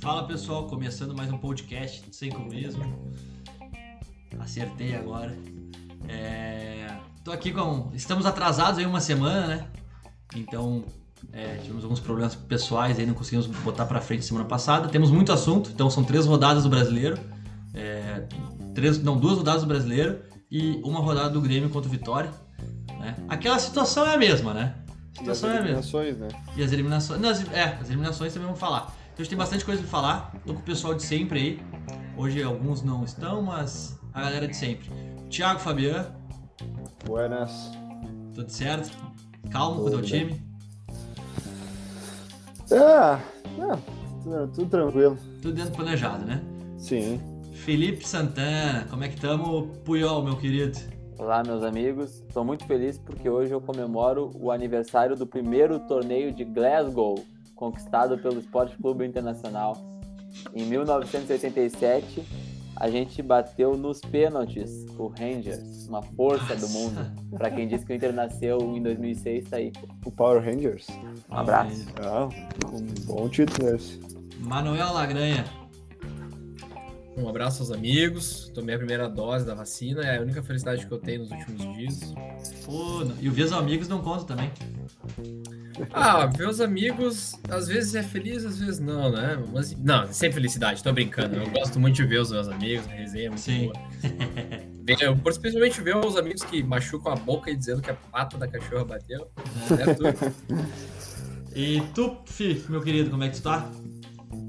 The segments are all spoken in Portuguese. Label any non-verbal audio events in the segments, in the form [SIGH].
Fala pessoal, começando mais um podcast sem clubismo. Acertei agora. É... Tô aqui com. Estamos atrasados aí uma semana, né? Então é, tivemos alguns problemas pessoais aí, não conseguimos botar pra frente semana passada. Temos muito assunto, então são três rodadas do brasileiro. É, três, não, duas rodadas do brasileiro e uma rodada do Grêmio contra o Vitória. Né? Aquela situação é a mesma, né? Situação e é a mesma. né? E as eliminações. Não, as, é, as eliminações também vamos falar. Então a gente tem bastante coisa pra falar. Tô com o pessoal de sempre aí. Hoje alguns não estão, mas a galera de sempre. Thiago Fabian, Buenas. tudo certo? Calmo com o teu Tudo bem. time. Ah, ah, tudo, tudo tranquilo. Tudo dentro do planejado, né? Sim. Felipe Santana, como é que tamo? Puyol, meu querido. Olá, meus amigos. Estou muito feliz porque hoje eu comemoro o aniversário do primeiro torneio de Glasgow, conquistado pelo Esporte Clube Internacional. Em 1987, a gente bateu nos pênaltis o Rangers, uma força do mundo. Para quem disse que o Inter nasceu em 2006, tá aí. O Power Rangers. Um abraço. Ah, um bom título esse. Manuel Lagranha. Um abraço aos amigos. Tomei a primeira dose da vacina. É a única felicidade que eu tenho nos últimos dias. Pô, e o Vias Amigos não conta também. Ah, ver os amigos, às vezes é feliz, às vezes não, né? Mas, não, sem felicidade, tô brincando. Eu gosto muito de ver os meus amigos, a resenha é muito Sim. boa. Eu, principalmente ver os amigos que machucam a boca e dizendo que a pata da cachorra bateu. É tudo. E tu, Fi, meu querido, como é que tu tá?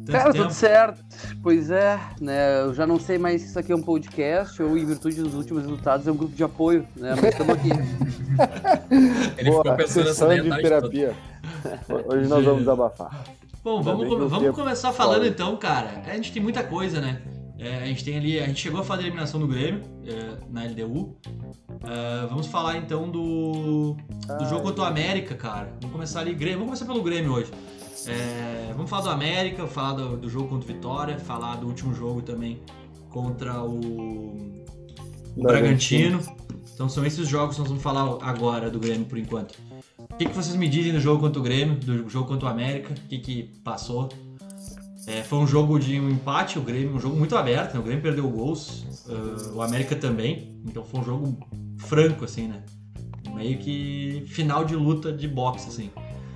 Tanto Cara, tempo. tudo certo. Pois é, né? Eu já não sei mais se isso aqui é um podcast ou, em virtude dos últimos resultados, é um grupo de apoio, né? Mas estamos aqui. [LAUGHS] Ele Boa, ficou pensando nessa a de tarde toda. terapia. Hoje nós vamos [LAUGHS] desabafar. Bom, vamos, o vamos tempo começar falando corre. então, cara. A gente tem muita coisa, né? É, a gente tem ali, a gente chegou a falar da eliminação do Grêmio é, na LDU. É, vamos falar então do, do jogo contra o América, cara. Vamos começar ali, Grêmio. Vamos começar pelo Grêmio hoje. É, vamos falar do América, falar do, do jogo contra o Vitória, falar do último jogo também contra o, o Bragantino. Então são esses jogos que nós vamos falar agora do Grêmio por enquanto. O que, que vocês me dizem do jogo contra o Grêmio, do jogo contra o América? O que, que passou? É, foi um jogo de um empate, o Grêmio, um jogo muito aberto, né? O Grêmio perdeu gols, ah, o América também. Então foi um jogo franco, assim, né? Meio que final de luta de boxe, assim.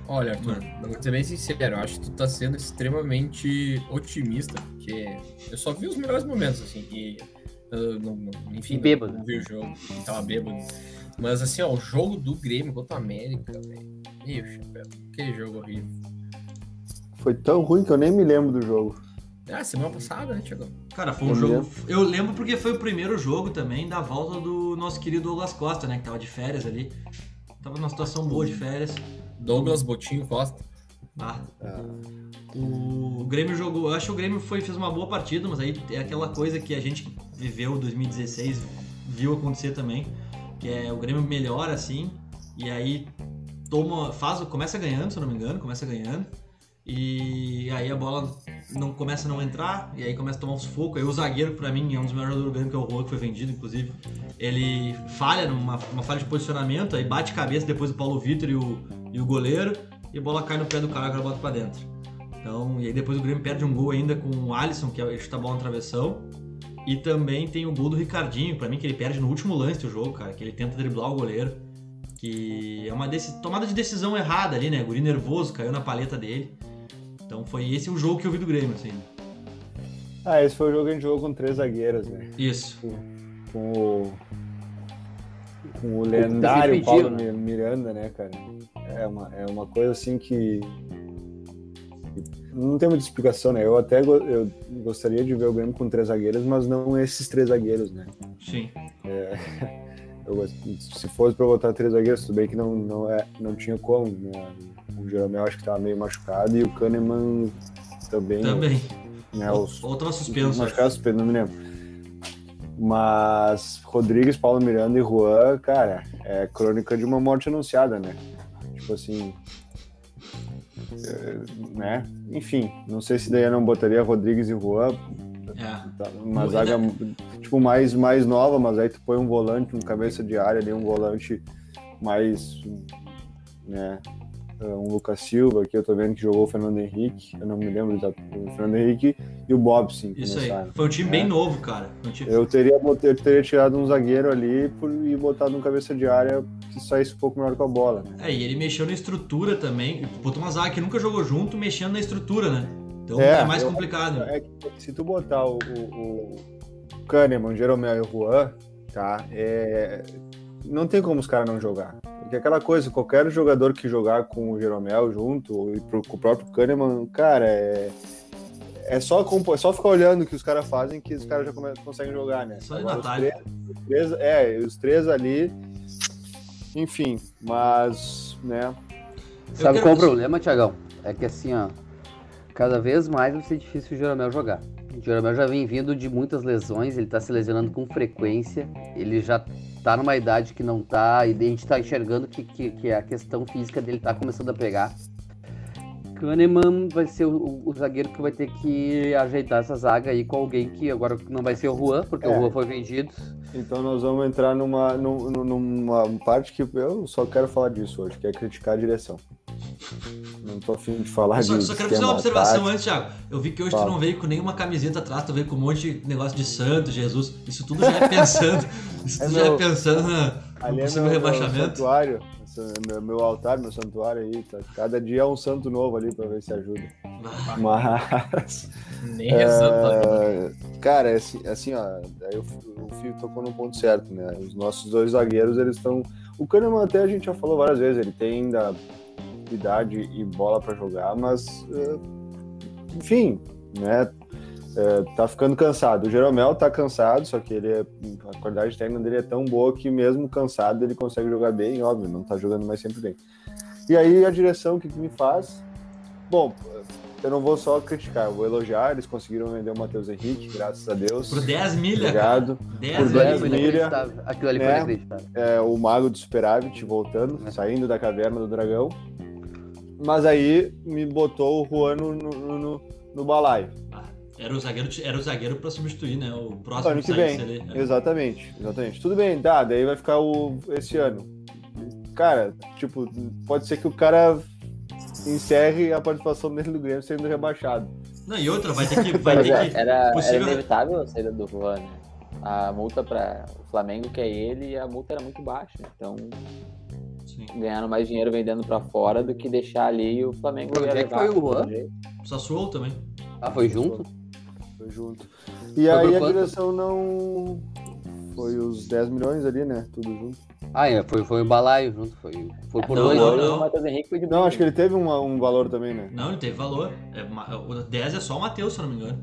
Olha, Arthur, eu vou ser bem sincero, eu acho que tu tá sendo extremamente otimista, porque eu só vi os melhores momentos, assim, e eu não, não- enfim, E bêbado. não vi o jogo, tava bêbado. Mas assim, ó, o jogo do Grêmio contra o América, velho. Meu chapéu, que jogo horrível. Foi tão ruim que eu nem me lembro do jogo. Ah, semana passada, né, Thiago? Cara, foi um Eu jogo. lembro. Eu lembro porque foi o primeiro jogo também da volta do nosso querido Douglas Costa, né? Que tava de férias ali. Tava numa situação boa de férias. Douglas Botinho Costa. Ah, Ah, O, o Grêmio jogou. Eu acho que o Grêmio foi, fez uma boa partida, mas aí é aquela coisa que a gente viveu em 2016, viu acontecer também. Que é o Grêmio melhora assim, e aí toma. faz, começa ganhando, se eu não me engano, começa ganhando. E aí a bola não começa a não entrar, e aí começa a tomar um sufoco. Aí o zagueiro, pra mim, é um dos melhores jogadores do Grêmio, que é o Juan, que foi vendido, inclusive. Ele falha numa uma falha de posicionamento, aí bate cabeça depois do Paulo Vitor e o, e o goleiro, e a bola cai no pé do cara, o cara bota pra dentro. Então, e aí depois o Grêmio perde um gol ainda com o Alisson, que é ele chuta a bola na travessão. E também tem o gol do Ricardinho, pra mim, que ele perde no último lance do jogo, cara, que ele tenta driblar o goleiro. Que é uma tomada de decisão errada ali, né? Guri nervoso, caiu na paleta dele. Então foi esse o jogo que eu vi do Grêmio, assim. Ah, esse foi o jogo que a gente jogou com três zagueiros, né? Isso. Com o. Com o lendário Paulo. Mi- Miranda, né, cara? É uma, é uma coisa assim que. Não tem muita explicação, né? Eu até go- eu gostaria de ver o Grêmio com três zagueiros, mas não esses três zagueiros, né? Sim. Eu se fosse para botar três zagueiros, tudo bem que não, não, é, não tinha como, né? O Jeromel acho que tava meio machucado e o Kahneman também. Também. Né, os, Ou tava suspenso. machucado, suspenso, não me lembro. Mas Rodrigues, Paulo Miranda e Juan, cara, é crônica de uma morte anunciada, né? Tipo assim. é, né? Enfim, não sei se daí eu não botaria Rodrigues e Juan, É. uma zaga tipo mais, mais nova, mas aí tu põe um volante, um cabeça de área ali, um volante mais, né? um Lucas Silva, que eu tô vendo que jogou o Fernando Henrique, eu não me lembro exato, o Fernando Henrique e o Bobson. Isso aí. Foi um time É. bem novo, cara. Um time... Eu teria, eu teria tirado um zagueiro ali por- e botado um cabeça de área que saísse um pouco melhor com a bola, né? É, e ele mexeu na estrutura também. Botou uma zaga que nunca jogou junto, mexendo na estrutura, né? Então é, É, mais eu- complicado. É que se tu botar o, o, o Kahneman, o Jeromel e o Juan, tá? É, não tem como os caras não jogar. Porque aquela coisa, qualquer jogador que jogar com o Jeromel junto, e pro, com o próprio Kahneman, cara, é. É só, compo- é só ficar olhando o que os caras fazem que os caras já come- conseguem jogar, né? Só de Agora, os três- os três- é, os três ali. Enfim, mas, né? Sabe qual é o problema, Tiagão? É que assim, ó, cada vez mais vai ser difícil o Jeromel jogar. O Jeromel já vem vindo de muitas lesões, ele tá se lesionando com frequência, ele já tá numa idade que não tá, e a gente tá enxergando que, que, que a questão física dele tá começando a pegar. Kahneman vai ser o, o zagueiro que vai ter que ajeitar essa zaga aí com alguém que agora não vai ser o Juan, porque É. o Juan foi vendido. Então nós vamos entrar numa, num- num- numa parte que eu só quero falar disso hoje, que é criticar a direção. Não tô afim de falar Eu só, só quero fazer uma observação tático. antes, Thiago. Eu vi que hoje tu Fala. não veio com nenhuma camiseta atrás, tu veio com um monte de negócio de santo, Jesus. Isso tudo já é pensando. [LAUGHS] Isso É tudo já é meu- pensando na- no Ali é possível meu, meu rebaixamento. santuário, meu, meu altar, meu santuário aí. Tá? Cada dia é um santo novo ali pra ver se ajuda. Ah, Mas, Nem é, cara, é assim, assim, ó, aí o, o Fio tocou no ponto certo, né? Os nossos dois zagueiros, eles estão. O Kahneman até a gente já falou várias vezes, ele tem ainda idade e bola pra jogar, mas é, enfim, né? É, tá ficando cansado. O Jeromel tá cansado, só que ele é, a qualidade técnica dele é tão boa que mesmo cansado ele consegue jogar bem, óbvio, não tá jogando mais sempre bem. E aí a direção, o que, que me faz? Bom, eu não vou só criticar, eu vou elogiar, eles conseguiram vender o Matheus Henrique, graças a Deus. Por 10 milha, cara. Obrigado. 10 Por Aquilo ali dez foi milha. milha. inacreditável. Aquilo ali foi né? inacreditável. é, o mago do superávit voltando, É. saindo da caverna do dragão. Mas aí me botou o Juan no, no, no, no balaio. Ah, Era o zagueiro, era o zagueiro pra substituir, né? O próximo Ano que vem. ali. É. Exatamente, exatamente. Tudo bem, tá, daí vai ficar o esse ano. Cara, tipo, pode ser que o cara encerre a participação dele no Grêmio sendo rebaixado. Não, e outra, vai ter que. [LAUGHS] Vai ter é, que era, era possível- inevitável a saída do Juan, né? A multa para o Flamengo, que é ele, a multa era muito baixa. Então, Sim. ganharam mais dinheiro vendendo pra fora do que deixar ali e o Flamengo Onde é que foi o jeito. Sassuolo também. Ah, foi junto? Foi junto. E Foi aí a quanto? direção não. Foi os 10 milhões ali, né? Tudo junto. Ah, é, foi, foi o balaio junto, foi, foi por Não, dois. não, O não. Matheus Henrique foi de Não, acho que ele teve uma- um valor também, né? Não, ele teve valor. É, ma- o 10 é só o Matheus, se eu não me engano.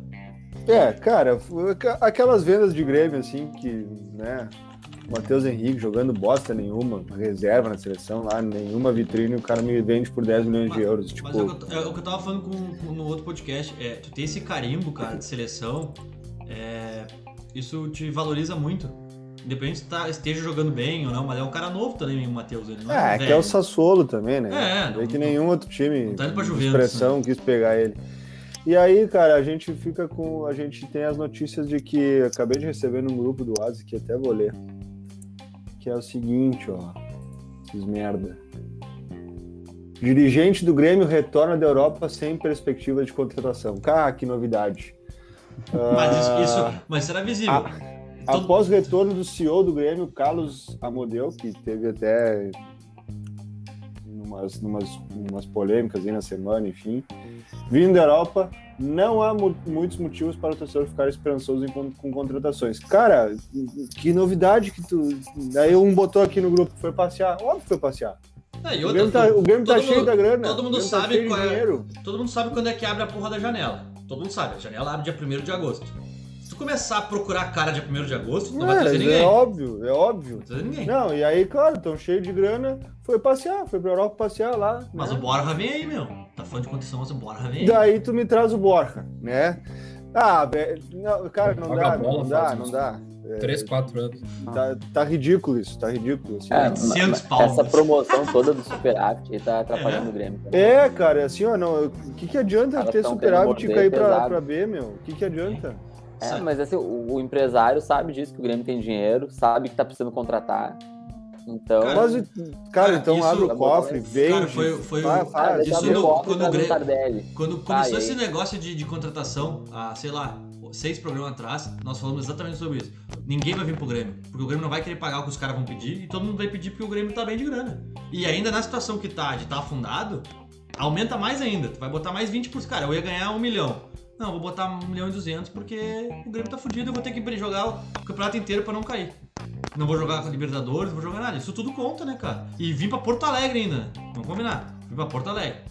É, cara, aquelas vendas de Grêmio, assim, que, né? Matheus Henrique jogando bosta nenhuma, reserva na seleção lá, nenhuma vitrine, o cara me vende por 10 milhões de euros. Tipo, Mas é o, que eu, é o que eu tava falando com, com- no outro podcast. É, tu ter esse carimbo, cara, de seleção, é, isso te valoriza muito. Independente se tá, esteja jogando bem ou não, mas é um cara novo também, o Matheus. Ele não é, ah, é que é o Sassuolo também, né? É, Vê não- que nenhum outro time não tá de Juventus, expressão quis pegar ele. E aí, cara, a gente fica com. A gente tem as notícias de que. Acabei de receber num grupo do Asi que até vou ler. Que é o seguinte, ó. Esses merda. Dirigente do Grêmio retorna da Europa sem perspectiva de contratação. Cara, que novidade. [LAUGHS] Mas isso, isso- mas será visível. Todo- Após o retorno do CEO do Grêmio, Carlos Amodeu, que teve até umas, numas, umas polêmicas aí na semana, enfim, vindo da Europa, não há mu- muitos motivos para o torcedor ficar esperançoso em con- com contratações. Cara, que novidade que tu. Aí um botou aqui no grupo, foi passear. Óbvio que foi passear. Ah, e O Grêmio tá, o Grêmio tá todo cheio mundo- da grana. todo mundo tá sabe qual é- todo mundo sabe quando é que abre a porra da janela. Todo mundo sabe, a janela abre dia 1 de agosto. Se tu começar a procurar a cara dia 1 de agosto, não vai trazer É, ninguém. é Não óbvio, é óbvio. vai trazer ninguém. Não, e aí, claro, tão cheio de grana, foi passear, foi pra Europa passear lá. Mas né? o Borja vem aí, meu. Tá falando de condição, mas o Borja vem aí. Daí tu me traz o Borja, né? Ah, velho, não, cara, não Joga dá, bola, não dá, não dá. É, 3, 4 anos. tá, tá ridículo isso, tá ridículo. assim. É, 800 mas palmas. essa promoção toda do superávit aí tá atrapalhando É. o Grêmio. também. É, cara, assim, ó, não, o que, que adianta ter superávit e cair pra, pra B, meu? O que, que adianta? É, mas assim, o, o empresário sabe disso, que o Grêmio tem dinheiro, sabe que tá precisando contratar. Então, Cara, Mas, cara, cara, então isso- abre o cofre, vende. Cara, foi- foi isso no- o quando Grêmio-. Quando começou e esse aí? negócio de, de contratação, há, sei lá, seis programas atrás, nós falamos exatamente sobre isso. Ninguém vai vir pro Grêmio, porque o Grêmio não vai querer pagar o que os caras vão pedir e todo mundo vai pedir porque o Grêmio tá bem de grana. E ainda na situação que tá, de tá afundado, aumenta mais ainda. Tu vai botar mais 20 pros caras. Eu ia ganhar um milhão. Não, vou botar um milhão e duzentos porque o Grêmio tá fudido eu vou ter que jogar o campeonato inteiro pra não cair. Não vou jogar com a Libertadores, não vou jogar nada. Isso tudo conta, né, cara? E vim pra Porto Alegre ainda. Vamos combinar. Vim pra Porto Alegre.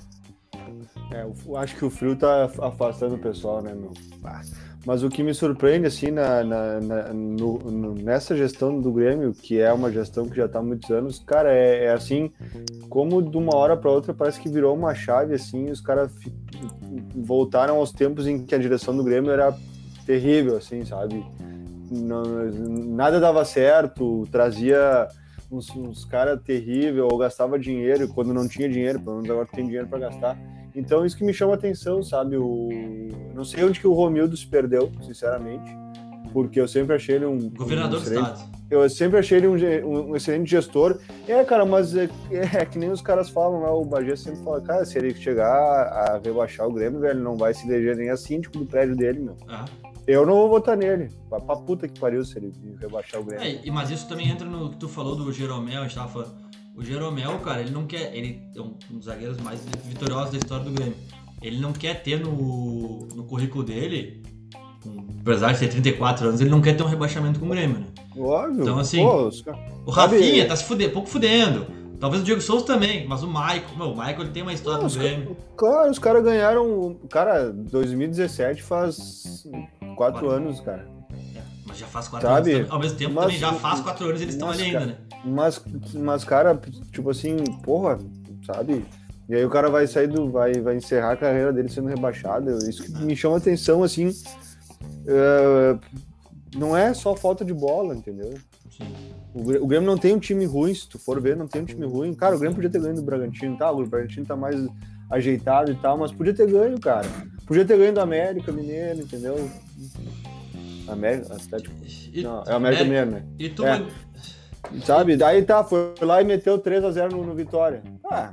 É, eu acho que o frio tá afastando o pessoal, né, meu? Ah, Mas o que me surpreende, assim, na, na- na- no- no- nessa gestão do Grêmio, que é uma gestão que já tá há muitos anos, cara, é, é assim, como de uma hora para outra parece que virou uma chave, assim, os caras voltaram aos tempos em que a direção do Grêmio era terrível, assim, sabe? Não- nada dava certo, trazia uns, uns caras terríveis, ou gastava dinheiro quando não tinha dinheiro, pelo menos agora tem dinheiro para gastar. Então isso que me chama a atenção, sabe? O... Não sei onde que o Romildo se perdeu, sinceramente, porque eu sempre achei ele um Governador um do estado. Eu sempre achei ele um, um- excelente gestor. É, cara, mas é, é que nem os caras falam, né? O Bagé sempre fala, cara, se ele chegar a rebaixar o Grêmio, velho, não vai se eleger nem a síndico do prédio dele, meu. Ah. Eu não vou votar nele. Pra, pra puta que pariu se ele rebaixar o Grêmio. É, mas isso também entra no que tu falou do Jeromel, a gente tava falando. O Jeromel, cara, ele não quer. Ele é um dos zagueiros mais vitoriosos da história do Grêmio. Ele não quer ter no, no currículo dele, com- apesar de ter 34 anos, ele não quer ter um rebaixamento com o Grêmio, né? Óbvio. Então, assim, Pô, O Rafinha tá se fudendo, pouco fudendo. Talvez o Diego Souza também, mas o Michael, meu, o Michael ele tem uma história Não, os Grêmio. Claro, os caras ganharam. Cara, 2017 faz quatro Quatro. anos, cara. É, mas já faz quatro Sabe? anos. Ao mesmo tempo, Mas- também já faz quatro anos eles estão ali ainda, né? Mas, mas, cara, tipo assim, porra, sabe? E aí o cara vai sair do. vai, vai encerrar a carreira dele sendo rebaixado. Isso que me chama atenção, assim. é, não é só falta de bola, entendeu? Sim. O Grêmio não tem um time ruim, se tu for ver, não tem um time ruim. Cara, o Grêmio podia ter ganho do Bragantino, tá? O Bragantino tá mais ajeitado e tal, mas podia ter ganho, cara. Podia ter ganho do América Mineiro, entendeu? América, Atlético. E, Não, é o América Mineiro, né? E tu, É. Sabe? Daí tá, foi lá e meteu 3x0 no, no Vitória. Ah,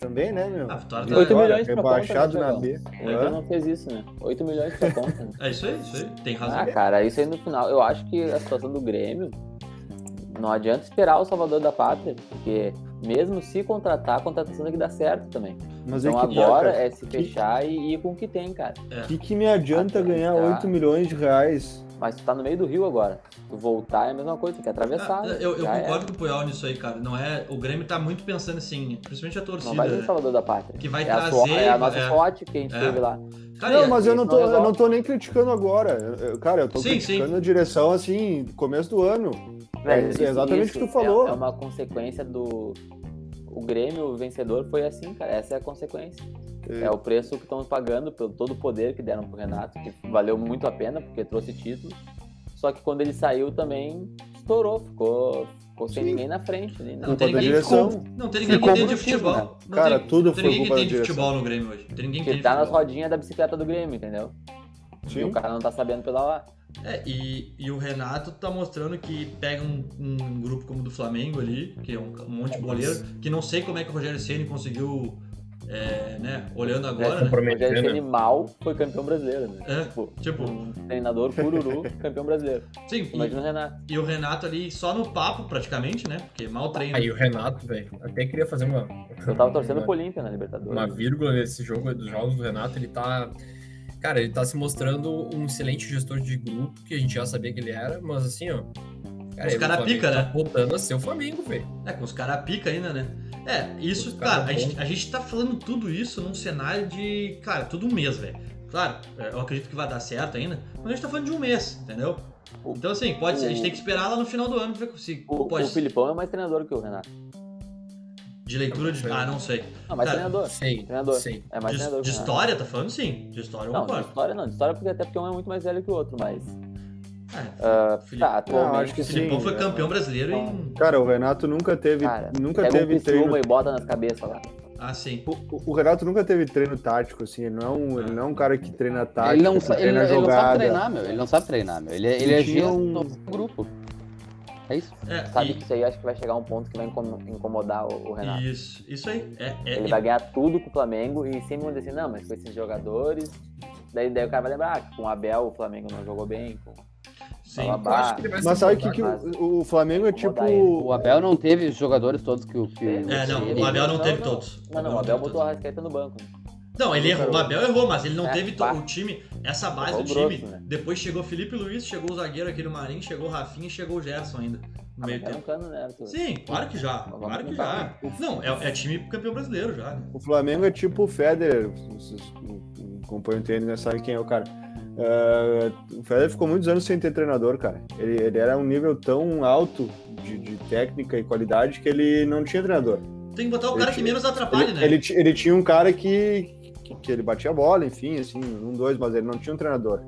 também, né, meu? Ah, Vitória tá- Oito milhões pra rebaixado conta, né, na B. O Inter não fez isso, né? 8 milhões pra conta. né? É isso aí, isso aí. Tem razão. Ah, cara, isso aí no final. Eu acho que a situação do Grêmio não adianta esperar o Salvador da Pátria, porque mesmo se contratar, a contratação tem que dar certo também. Mas Então é que, agora é se fechar e ir com o que tem, cara. O que, que me adianta Ah, ganhar tá. 8 milhões de reais? Mas tu tá no meio do rio agora. Tu voltar é a mesma coisa, tu quer atravessar. Ah, né? eu eu concordo é. com o Puyol nisso aí, cara. Não é, o Grêmio tá muito pensando assim, principalmente a Não torcida. vai ser né? o Salvador da Pátria. Que vai é, a trazer. sua- é a nossa é. sorte que a gente É. teve lá. Cara, não, mas eu não, tô, não eu não tô nem criticando agora. Eu- eu- cara, eu tô Sim, criticando sim. a direção assim, começo do ano. É isso- exatamente o que tu isso falou. É, é uma consequência do. O Grêmio, o vencedor, foi assim, cara. Essa é a consequência. É. É o preço que estão pagando pelo todo o poder que deram pro Renato, que valeu muito a pena, porque trouxe título. Só que quando ele saiu também estourou, ficou, ficou sem Sim. ninguém na frente. né? Não tem ninguém, que- não tem ninguém que entende de futebol. né? Não Cara, tem, tudo não tem foi ninguém que entende de futebol no Grêmio hoje. Tem ninguém que entende tá nas rodinhas da bicicleta do Grêmio, entendeu? E Sim. o cara não tá sabendo pedalar. É, e, e o Renato tá mostrando que pega um, um grupo como o do Flamengo ali, que é um, um monte de boleiro, que não sei como é que o Rogério Ceni conseguiu, é, né, olhando agora, né? O Rogério. Ceni mal foi campeão brasileiro, né? É, Tipo, tipo, um treinador cururu, [LAUGHS] campeão brasileiro. sim, Imagina o Renato. e, e o Renato ali só no papo, praticamente, né? Porque mal treina. Aí o Renato, velho, até queria fazer uma. Eu tava torcendo uma, pro Olímpia na Libertadores. uma vírgula nesse jogo dos jogos do Renato, ele tá. Cara, ele tá se mostrando um excelente gestor de grupo, que a gente já sabia que ele era, mas assim, ó. Os o cara Flamengo pica, tá né? voltando a ser o Flamengo, velho. É, com os caras pica ainda, né? É, isso, Os cara, cara a gente, a gente tá falando tudo isso num cenário de, cara, tudo um mês, velho. Claro, é, eu acredito que vai dar certo ainda, mas a gente tá falando de um mês, entendeu? Então, assim, pode ser, a gente tem que esperar lá no final do ano pra ver se O, pode. o Filipão é mais treinador que o Renato. De leitura de. Ah, não sei. Não, Cara, treinador. Sei, Treinador. sei. É mais De, treinador de história, tá falando sim. De história eu Não, de concordo. história não. De história porque até porque um é muito mais velho que o outro, mas. É, ah, Filipe- tá, atualmente. Não, acho que o Filipão sim, foi é. campeão brasileiro em. Cara, o Renato nunca teve, Cara, nunca pega teve um treino. E bota nas cabeças lá. Ah, sim. O, o- Renato nunca teve treino tático, assim. Ele não é um, ele não é um cara que treina tático, Ele não, ele, treina ele não sabe treinar, meu. Ele não sabe treinar, meu. Ele, ele Ele é um- do grupo. É isso. É, Sabe e- que isso aí acho que vai chegar um ponto que vai incom- incomodar o, o Renato. Isso, isso aí. É, é, Ele vai ganhar tudo com o Flamengo e sempre vão dizer assim, não, mas com esses jogadores. Daí, daí o cara vai lembrar ah, que com o Abel o Flamengo não jogou bem. Com... sim. Eu acho que ele vai Mas sabe o que, que o, o Flamengo é tipo. O Abel não teve os jogadores todos que o. Que É, não, o Abel não teve não. todos. Não, não, o Abel botou a Rascaeta no banco. Não, ele errou. O Abel errou, mas ele não É, teve o time, essa base Errou do time. né? Depois chegou Felipe Luiz, chegou o zagueiro aqui no Marinho, chegou o Rafinha e chegou o Gerson ainda. No Ah, meio um tempo. cano, né? Sim, claro que já. Vamos Claro que já. Não, é, é time campeão brasileiro já. né? O Flamengo é tipo o Federer. Vocês acompanham o tênis, né? Sabe quem é o cara. É, o Federer ficou muitos anos sem ter treinador, cara. Ele, ele era um nível tão alto de, de técnica e qualidade que ele não tinha treinador. Tem que botar o Ele cara que tinha- menos atrapalha, Ele, né? ele, ele tinha um cara que, que, ele batia a bola, enfim, assim, um, dois, mas ele não tinha um treinador.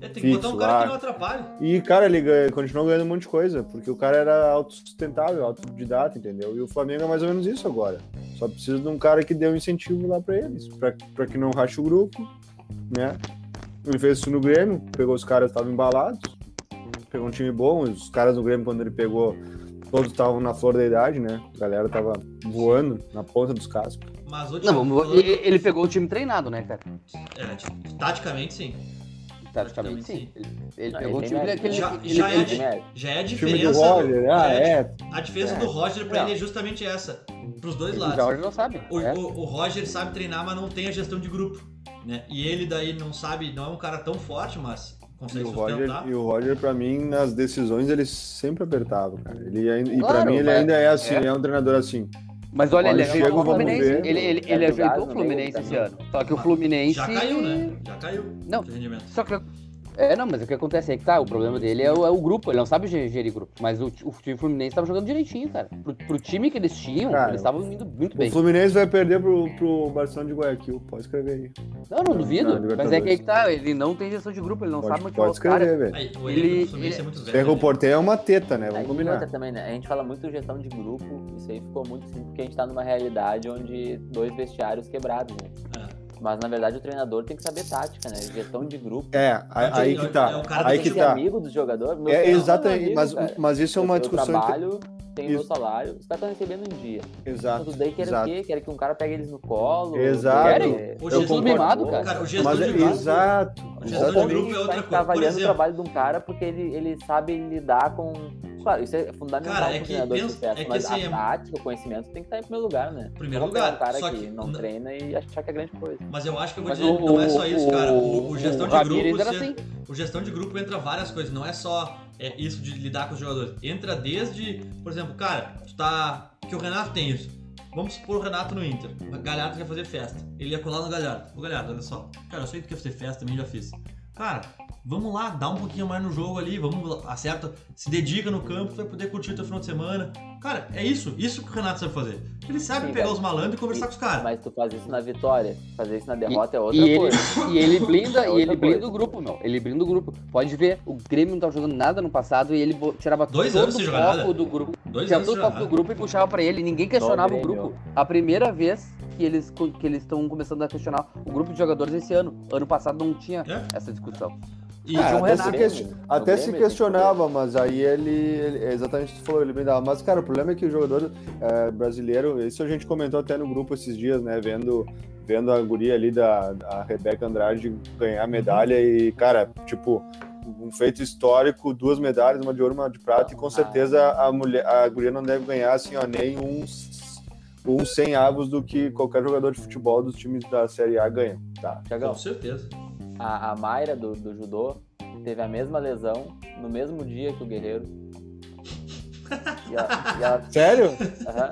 É, tem que botar um cara lá. que não atrapalhe. E, cara, ele ganha- continuou ganhando um monte de coisa, porque o cara era autossustentável, autodidata, entendeu? E o Flamengo é mais ou menos isso agora. Só precisa de um cara que dê um incentivo lá pra eles, pra, pra que não rache o grupo, né? Ele fez isso no Grêmio, pegou os caras que estavam embalados, pegou um time bom, os caras do Grêmio, quando ele pegou, todos estavam na flor da idade, né? A galera tava voando na ponta dos cascos. Mas hoje. Não, vamos- e- ele pegou o time treinado, né, cara? É, taticamente sim. Taticamente sim. Ele, ele Ah, pegou o ele time tem daquele. Já- ele- já é ele- de- Ele- Já é a O do diferença. Roger, ah, é, é. A diferença É. do Roger pra Não. ele é justamente essa. Pros dois O lados. Jorge não sabe. O, é. o- o Roger sabe treinar, mas não tem a gestão de grupo. Né? E ele daí não sabe, não é um cara tão forte, mas E consegue o, Roger, sustentar. e o Roger, pra mim, nas decisões, ele sempre apertava, cara. Ele e pra Claro, mim, ele ainda é assim, é. é, um treinador assim. Mas olha, ele Olha, ajeitou chega, o Fluminense. ver. Ele, ele, É ele ajeitou o Fluminense esse ano. Só que o Fluminense. Já caiu, né? Já caiu. Não. Só que. É, não, mas o que acontece é que tá, o problema dele é o, é o grupo, ele não sabe ge- gerir grupo. Mas o, o time Fluminense tava jogando direitinho, cara. Pro, pro time que eles tinham, Cara, eles estavam indo muito bem. O Fluminense vai perder pro, pro Barcelona de Guayaquil. Pode escrever aí. Não, não duvido. Não, mas é que aí que tá, ele não tem gestão de grupo, ele não sabe Pode, motivar pode caras. escrever, velho. Aí, o Ele- Fluminense ele- é muito velho. Ferro né? É uma teta, né? Vamos combinar. também, né? A gente fala muito gestão de grupo, isso aí ficou muito simples porque a gente tá numa realidade onde dois vestiários quebrados, né? É. Mas na verdade o treinador tem que saber tática, né? Gestão de grupo. É, aí, aí que É tá. o cara aí do que tem ser tá. amigo dos jogadores. Meu É, é exatamente. amigo, Mas, cara. mas isso é uma eu, discussão. Eu trabalho, tenho meu Isso. salário, os caras estão recebendo um dia. Exato. Tudo daí querem o quê? Querem que um cara pegue eles no colo. Exato. querem- O sou de mimado, grupo, cara. cara. O gestor Mas é de grupo. exato. O gestor de grupo é outra tá coisa. Por avaliando o trabalho de um cara porque ele, ele sabe lidar com. Claro, isso é fundamental Cara, é que treinador de pensa- sucesso, é que mas assim, a é- tática, o conhecimento tem que estar em primeiro lugar, né? Primeiro Não lugar, um cara só que, que não n- treina e achar que é grande coisa. Mas eu acho que eu vou Mas dizer, o, não é só isso, cara. O, o gestão de grupo. assim. O gestão de grupo entra várias coisas, não é só é, isso de lidar com os jogadores. Entra desde, por exemplo, cara, tu tá. Que o Renato tem isso. Vamos supor o Renato no Inter. O Galhardo quer fazer festa. Ele ia colar no Galhardo. Ô Galhardo, olha só. Cara, eu sei que tu quer fazer festa, também já fiz. Cara, vamos lá, dá um pouquinho mais no jogo ali, vamos, acerta, se dedica no campo, vai poder curtir o teu final de semana. Cara, é isso, isso que o Renato sabe fazer. Ele sabe Sim, pegar cara. os malandros e conversar com os caras. Mas tu faz isso na vitória, fazer isso na derrota é outra E ele, coisa. e ele blinda, [LAUGHS] É e ele blinda coisa. o grupo, meu. Ele blinda o grupo. Pode ver, o Grêmio não tava jogando nada no passado e ele tirava Dois todo anos o foco nada. do grupo. Dois Tirava anos todo o foco do grupo e puxava pra ele. Ninguém questionava o grupo. A primeira vez que eles que eles estão começando a questionar o grupo de jogadores esse ano. Ano passado não tinha É? essa discussão. E, Ah, um até Renato. se, question- até se questionava, mas aí ele, ele- é exatamente o que tu falou, ele blindava. Mas, cara, o problema é que o jogador é, brasileiro, isso a gente comentou até no grupo esses dias, né? Vendo, vendo a guria ali da, da Rebeca Andrade ganhar medalha e, cara, tipo, um feito histórico, duas medalhas, uma de ouro e uma de prata, e com certeza a mulher, a guria não deve ganhar assim, ó, nem uns, uns 100 avos do que qualquer jogador de futebol dos times da Série A ganha, tá? Com certeza. A, a Mayra do, do judô teve a mesma lesão no mesmo dia que o Guerreiro. E ela, e ela- Sério? aham,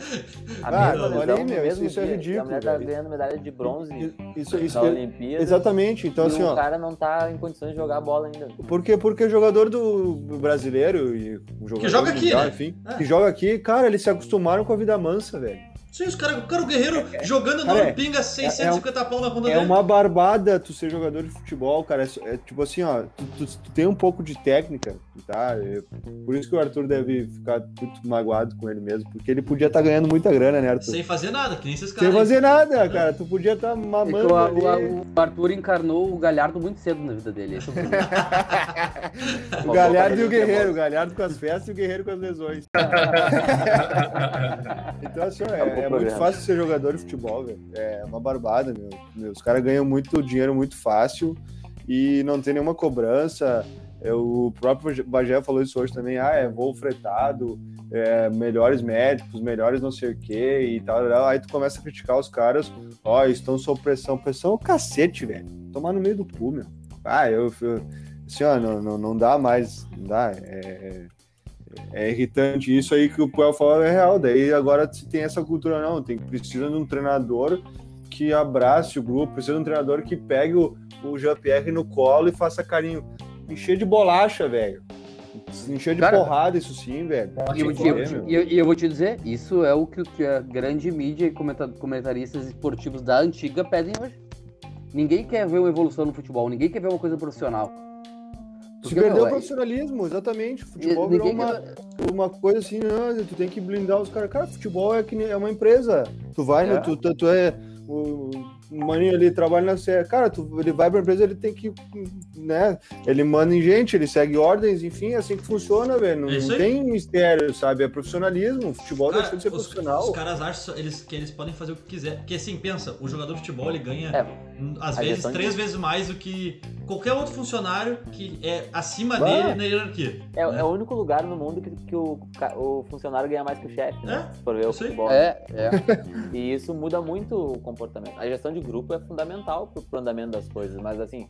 a Ah, mesma lesão aí, no meu, mesmo isso é dia. ridículo, E a mulher tá ganhando medalha de bronze Isso, isso, na Olimpíada. exatamente, então e assim, o ó. cara não tá em condições de jogar bola ainda. Por quê? Porque o jogador do brasileiro e o jogador Que joga aqui, mundial, né? enfim, É. que joga aqui, cara, eles se acostumaram com a vida mansa, velho. Sim, os cara, o cara, o Guerreiro jogando Cara, não é- pinga 650 pau na conta É dele. uma barbada tu ser jogador de futebol, cara. É, é tipo assim, ó, tu, tu- tu tem um pouco de técnica, tá? É por isso que o Arthur deve ficar muito magoado com ele mesmo, porque ele podia estar ganhando muita grana, né, Arthur? Sem fazer nada, que nem esses Sem caras. aí. fazer nada, cara. Tu podia estar É que mamando o, ali. o- o Arthur encarnou o Galhardo muito cedo na vida dele. É [LAUGHS] o Galhardo e o Guerreiro, o Galhardo com as festas e o Guerreiro com as lesões. [LAUGHS] Então, assim, É é, é muito programa. fácil ser jogador de futebol, velho. É uma barbada, meu. Meu, Os caras ganham muito dinheiro muito fácil e não tem nenhuma cobrança. É, o próprio Bagé falou isso hoje também. Ah, é voo fretado, é, melhores médicos, melhores não sei o quê e tal. tal. Aí tu começa a criticar os caras. Ó, estão sob pressão. Pressão é o cacete, velho. Tomar no meio do cu, meu. Ah, eu... eu assim, ó, não, não, não dá mais. Não dá. É, é irritante. Isso aí que o Puel falou é real. Daí agora se tem essa cultura, não. Tem, precisa de um treinador que abrace o grupo, precisa de um treinador que pegue o, o Jean-Pierre no colo e faça carinho. Encher de bolacha, velho. Encher de Cara, porrada, isso sim, velho. E eu, eu- eu- eu vou te dizer, isso é o que, que a grande mídia e comenta- comentaristas esportivos da antiga pedem hoje. Ninguém quer ver uma evolução no futebol, ninguém quer ver uma coisa profissional. Se Porque, perdeu meu, o é- profissionalismo, exatamente. Futebol virou uma, uma coisa assim, não, tu tem que blindar os caras. Cara, futebol é que é uma empresa. Tu vai, É. no, tu, tu, tu é. O o maninho ali trabalha na série. Cara, tu, ele vai pra empresa, ele tem que. Né? Ele manda em gente, ele segue ordens, enfim, é assim que funciona, velho. Não, É não tem mistério, sabe? É profissionalismo. O futebol Cara, deixa de ser os, profissional. os caras acham eles, que eles podem fazer o que quiser. Porque assim, pensa, o jogador de futebol ele ganha, É, às vezes, de- três vezes mais do que qualquer outro funcionário que é acima Ah. dele na hierarquia. É, né? é o único lugar no mundo que, que o, o funcionário ganha mais que o chefe, né? É, Se for ver o isso aí. futebol. É, é. [LAUGHS] E isso muda muito o comportamento. A gestão de grupo é fundamental pro, pro andamento das coisas, mas assim.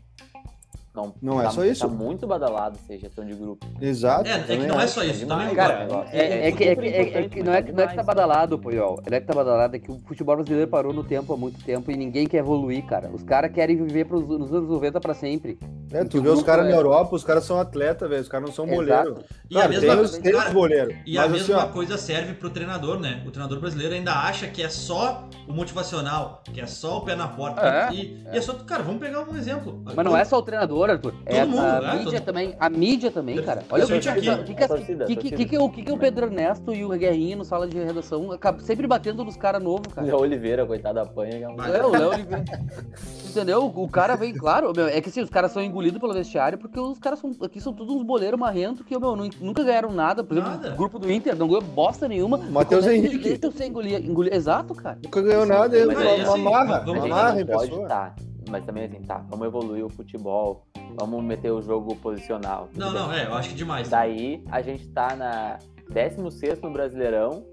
Não, Não é tá, só isso. Tá muito badalado ser gestão de grupo. Exato. É, é que não é só isso. demais, também, cara. cara, É, é que, é, que, é, é que não é, que- não é que tá badalado, Poiol. Não é que tá badalado, é que o futebol brasileiro parou no tempo há muito tempo e ninguém quer evoluir, cara. Os caras querem viver pros, nos anos 90 pra sempre. É, tu vê os caras é- na Europa, os caras são atletas, velho. Os caras não são Exato. boleiro. E Cara, a mesma, tem, os, tem cara, os boleiros. E a assim, mesma ó, coisa serve pro treinador, né? O treinador brasileiro ainda acha que é só o motivacional, que é só o pé na porta. É, e, e é só. Cara, vamos pegar um exemplo. Mas não é só o treinador, Arthur. É Todo mundo, a né? mídia Todo- também. A mídia também, cara. Olha o que, que, o que, que o Pedro Ernesto e o Guerrinha no sala de redação acabam sempre batendo nos caras novos, cara. Léo Oliveira, coitado, apanha. é. É, o Léo Oliveira. [LAUGHS] Entendeu? O cara vem, claro, meu, é que assim, os caras são engolidos pelo vestiário porque os caras são, aqui são todos uns boleiros marrentos que, meu, nu- nunca ganharam nada. Por exemplo, Nada. o grupo do Inter não ganhou bosta nenhuma. Matheus é Henrique. Deixam ser engolir, engolir. Exato, cara. nunca ganhou nada, ele aí, uma assim, marra, vamos- uma Mas marra não em pode pessoa. tá. Mas também assim, tá, vamos evoluir o futebol, vamos meter o jogo posicional. Não, bem. não, é, eu acho que demais. Daí a gente tá na 16 no Brasileirão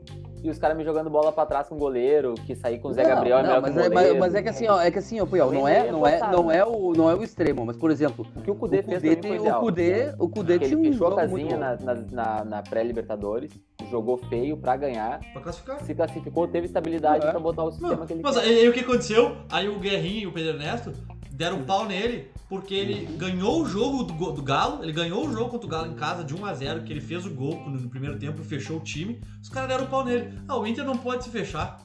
e os caras me jogando bola pra trás com o goleiro, que sair com o Zé Não, Gabriel é não, melhor mas, que o é, goleiro. mas, mas é que assim, ó, é que assim, ó, Puyol, não é, não é, não é o, não é o extremo, mas por exemplo, O que o o Cudê fez Cudê, mim tem, foi o. Cudê, o Cudê tinha ele um fechou a jogo muito casinha na, na, na- pré-Libertadores, jogou feio pra ganhar, Pra classificar. se classificou, teve estabilidade É. pra botar o sistema Não, que ele mas quer. aí o que aconteceu? Aí o Guerrinho e o Pedro Ernesto deram um pau nele porque ele ganhou o jogo do, do Galo, ele ganhou o jogo contra o Galo em casa de 1 a 0 que ele fez o gol no, no primeiro tempo e fechou o time. Os caras deram um pau nele. Ah, o Inter não pode se fechar.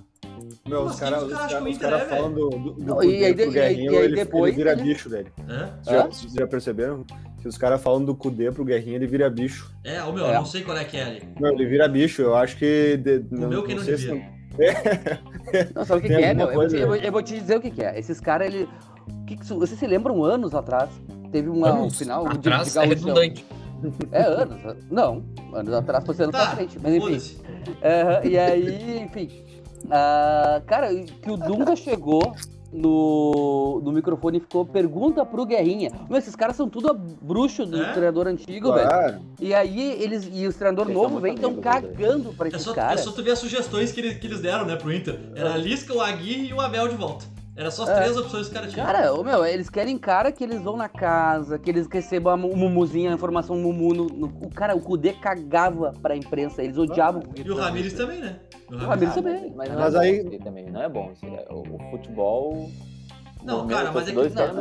Meu, os assim? caras Os caras acham cara, que o os Inter cara é, velho? falam do, do, do Não, e aí de- e aí- Guerrinho, e aí ele, depois ele vira ele- bicho, velho. É? Vocês já, vocês já perceberam? Que os caras falam do Cudê pro Guerrinho, ele vira bicho. É, ô meu, É. eu não sei qual é que é ali. Meu, ele vira bicho, eu acho que... De, quem não sei se- devia. [LAUGHS] Não, sabe o que, que é, meu? Eu vou, te, eu vou te dizer o que, que é. Esses caras, ele. O Que que vocês se lembram anos atrás? Teve uma, um Anos final de, atrás de é gauchão. redundante. É, anos. Não, anos atrás foi ano pra Tá, frente. Mas enfim. Aham, e aí, enfim. ah, cara, que o Dunga chegou no, no microfone e ficou, pergunta pro Guerrinha. Meu, esses caras são tudo bruxo do É? treinador antigo, velho. Claro. E aí, eles. E os treinador Eles novo vem tão né? cagando pra É esses só, é caras. só tu ver as sugestões que, ele- que eles deram, né, pro Inter. Era a Lisca, o Aguirre e o Abel de volta. Era só as É. três opções que os caras tinham. Cara, ô, meu, eles querem cara que eles vão na casa, que eles recebam o mumuzinho, a informação mumu. No, no- o cara, o Kudê cagava pra imprensa, eles odiavam o E o Ramires também, né? O O Ramires Ah, também. Mas, Mas é bom aí- aí também, não é bom. aí. O, o futebol. Não, cara, mas é que- querem não,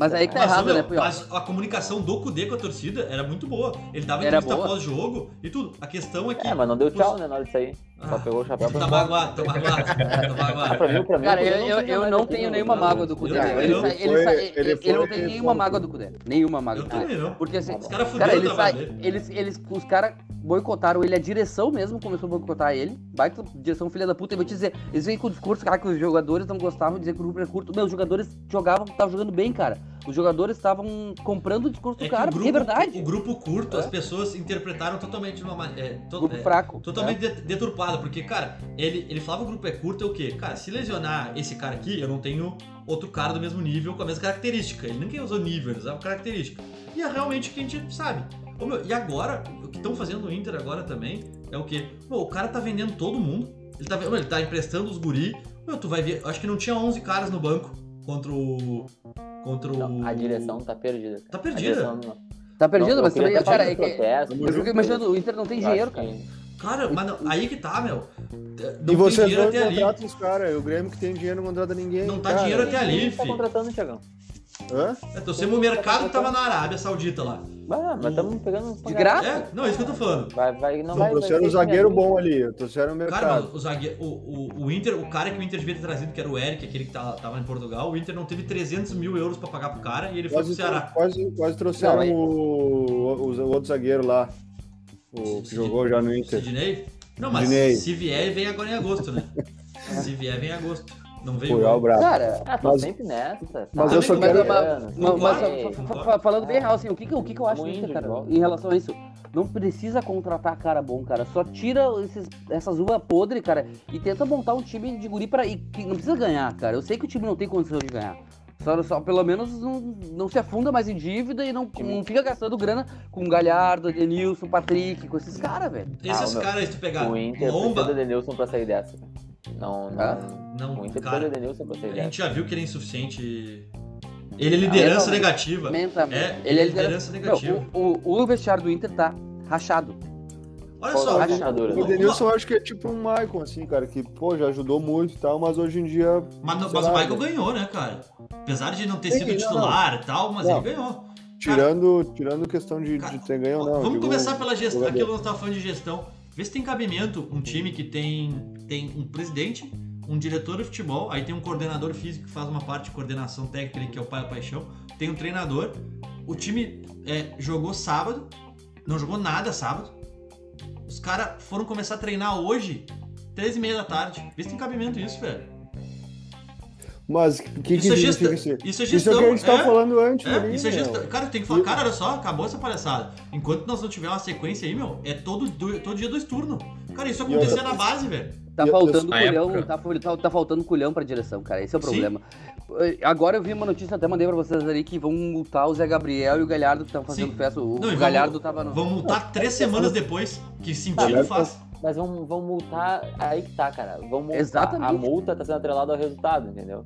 mas aí que tá né? Mas, errado, meu, né, Puyol? mas a comunicação do Kudê com a torcida era muito boa. Ele dava entrevista pós-jogo e tudo. A questão é que. É, mas não deu tchau, né, na hora de sair. Só pegou o chapéu pra tá magoado, tá magoado, tá magoado. Pra mim, pra mim, Cara, eu, Cudê eu, eu não tenho nenhuma mágoa do Cudê. Eu Ele, ele, ele ele, ele não tem ele nenhuma mágoa do Cudê. Nenhuma mágoa Eu do Cudê. também não. Porque assim, Os caras cara, fuderam o ele trabalho sai, dele. eles, eles, os caras boicotaram ele, a direção mesmo começou a boicotar ele. Baita direção filha da puta. E vou te dizer, eles vêm com o discurso, cara, que os jogadores não gostavam de dizer que o grupo é curto. Meu, os jogadores jogavam, estavam jogando bem, cara. Os jogadores estavam comprando o discurso É do que cara, é grupo, verdade. o grupo curto, É. as pessoas interpretaram totalmente de uma maneira. É, to- Grupo é, fraco. Totalmente de- deturpada, porque, cara, ele, ele falava o grupo é curto é o quê? Cara, se lesionar esse cara aqui, eu não tenho outro cara do mesmo nível com a mesma característica. Ele nunca usou nível, ele usava característica. E é realmente o que a gente sabe. Ô, meu, e agora, o que estão fazendo no Inter agora também é o quê? Pô, o cara tá vendendo todo mundo. Ele tá, ele tá emprestando os guri. Meu, tu vai ver, acho que não tinha 11 caras no banco contra o. Contra o. Não, a direção tá perdida. cara. Tá perdida. não- Tá perdido, não- mas também, cara, é que. Eu fico imaginando, o Inter não tem dinheiro, cara. Cara, mas não- aí que tá, meu. Não E vocês dinheiro não até ali. contratam os caras. E o Grêmio que tem dinheiro não contrata ninguém. Não tá cara. dinheiro até ali, tá fi. contratando, Thiagão? Hã? É, torcemos o mercado que tava na Arábia Saudita lá. Ah, mas estamos pegando... De graça? É, não, é isso que eu tô falando. Vai, vai, não Não, vai... trouxeram um zagueiro bom ali. Trouxeram o Cara, mercado. mas o, zague... o, o, o Inter, o cara que o Inter devia ter trazido, que era o Eric, aquele que tá- tava em Portugal, o Inter não teve 300 mil euros pra pagar pro cara e ele foi pro Quase, Ceará. quase, quase trouxeram Não, o, o outro zagueiro lá. O que jogou já no Inter. Sidney? Não, mas Sidney. se vier, vem agora em agosto, né? [LAUGHS] se vier, vem em agosto. Não veio. Puyol brabo. Cara, Ah, tô Mas- sempre nessa. mas tá eu só ganhando, quero- tá Mas, mas, fa- falando bem real, assim, o que, o que, que eu acho Inter, cara, em relação a isso? Não precisa contratar cara bom, cara. Só tira esses, essas uvas podres, cara, e tenta montar um time de guri pra. E que não precisa ganhar, cara. Eu sei que o time não tem condição de ganhar. Só, só pelo menos não, não se afunda mais em dívida e não, não fica gastando grana com Galhardo, Denilson, Patrick, com esses caras, velho. Esses Ah, caras, se tu pegar O Inter precisa do Lomba, Edenilson pra sair dessa. Não, não. Ah? não, o cara, Edenilson a gente já viu que ele é insuficiente. Ele é liderança não, negativa. Mentalmente. É, ele é liderança liderança. negativa. Meu, o, o, o vestiário do Inter tá rachado. Olha só, a o- rachadura? o- O Denilson eu acho que é tipo um Maicon, assim, cara, que, pô, já ajudou muito e tal, mas hoje em dia. Mas, mas o lá, Michael né? ganhou, né, cara? Apesar de não ter Sim, sido não, titular e tal, mas Não. ele ganhou. Tirando, tirando questão de, Cara, de ter ganho ou não. Vamos começar pela gestão. Aquilo que nós tava falando de gestão. Vê se tem cabimento um time que tem, tem um presidente, um diretor de futebol, aí tem um coordenador físico que faz uma parte de coordenação técnica, que é o pai da paixão, tem um treinador. O time é, jogou sábado, não jogou nada sábado. Os caras foram começar a treinar hoje, três e meia da tarde. Vê se tem cabimento isso, velho. Mas o que, que Isso é gestão. isso? Isso é Isso é gestão. o que a gente é. falando antes É, ali, isso é meu. gestão. Cara, tem que falar, cara, olha só, acabou essa palhaçada. Enquanto nós não tiver uma sequência aí, meu, é todo, do- todo dia dois turnos. Cara, isso acontecia na base, velho. Tá faltando culhão, tá, tá, tá faltando culhão pra direção, cara. Esse é o Sim. problema. Agora eu vi uma notícia, até mandei pra vocês ali, que vão multar o Zé Gabriel e o Galhardo que estão fazendo Sim. festa. O Não, e Galhardo vamos- tava no. Vão multar três semanas depois. Que Tá, sentido faz? Mas vamos, vamos multar. Aí que tá, cara. Vamos multar. Exatamente. A multa tá sendo atrelada ao resultado, entendeu?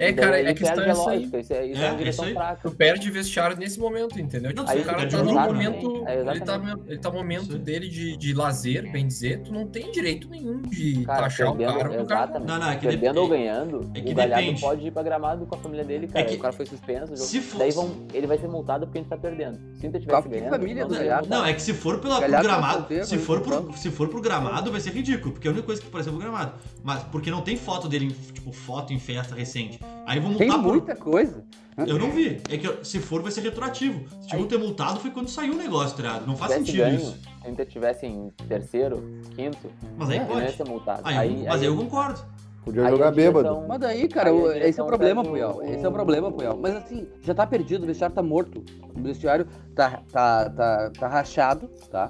É, cara, ele é questão a essa aí. Isso é, isso É, é uma isso direção aí. fraca. Tu perde vestiário nesse momento, entendeu? Não, Tipo, sim, o cara tá o no momento. É, ele, tá, ele tá no momento Sim. dele de, de lazer, bem dizer, tu não tem direito nenhum de Cara, taxar o perdendo, cara pro cara. Não, não, é que Perdendo dep- ou ganhando, é que o Galhardo depende. pode ir pra gramado com a família dele, cara. É que- O cara foi suspenso. o jogo- Se for- Daí vão, ele vai ser multado porque a gente tá perdendo. Se o Inter tivesse ganhando, família não Galhardo? multado. Não, é que se for pela, pro tá gramado, se for pro, comprando. se for pro gramado, vai ser ridículo, porque a única coisa que apareceu foi o gramado. Mas porque não tem foto dele, tipo, foto em festa recente. Aí vão Tem multar por. muita coisa. Eu não vi. É que se for, vai ser retroativo. Se tiver Aí- ter multado foi quando saiu o negócio, tá ligado? Não faz sentido ganho, isso. Se Inter tivesse em terceiro, quinto, Mas aí ia pode. ser multado. Aí, eu- mas aí eu concordo. Podia aí jogar bêbado. Mas daí, cara, Aí o- esse é o problema, Puyol. Esse é o problema, Puyol. Mas assim, já tá perdido, o vestiário tá morto. O vestiário tá, tá, tá, tá rachado, tá?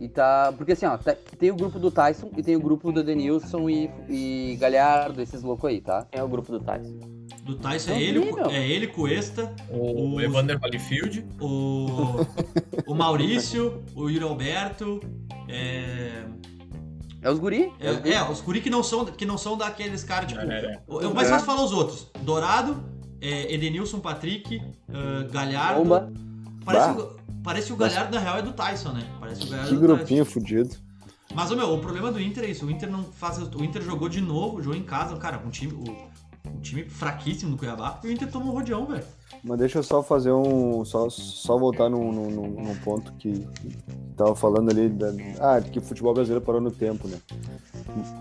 E tá. Porque assim, ó, tá- tem o grupo do Tyson e tem o grupo do Denilson e, e Galhardo, esses loucos aí, tá? Quem é o grupo do Tyson? Do Tyson é ele, é ele, Cuesta, O Os- Evander Holyfield. o, o Maurício, o Yuri Alberto, é, É os guri. é, os guri. é, os Curi que não são, que não são daqueles caras, tipo. É, é. o- Eu mais fácil falar os outros. Dourado, é, Edenilson, Patrick, ah, Galhardo. Bomba. Parece, Bah. O- parece que o Galhardo, na real, é do Tyson, né? Parece que o Galhardo Que é do Tyson. grupinho fudido. Mas, ô, meu, o problema do Inter é isso. O Inter não faz. O Inter jogou de novo, jogou em casa. Cara, um time. O, um time fraquíssimo do Cuiabá, e o Inter tomou rodeão, velho. Mas deixa eu só fazer um. Só, só voltar num, num, num- ponto que, tava falando ali. Da, ah, que o futebol brasileiro parou no tempo, né?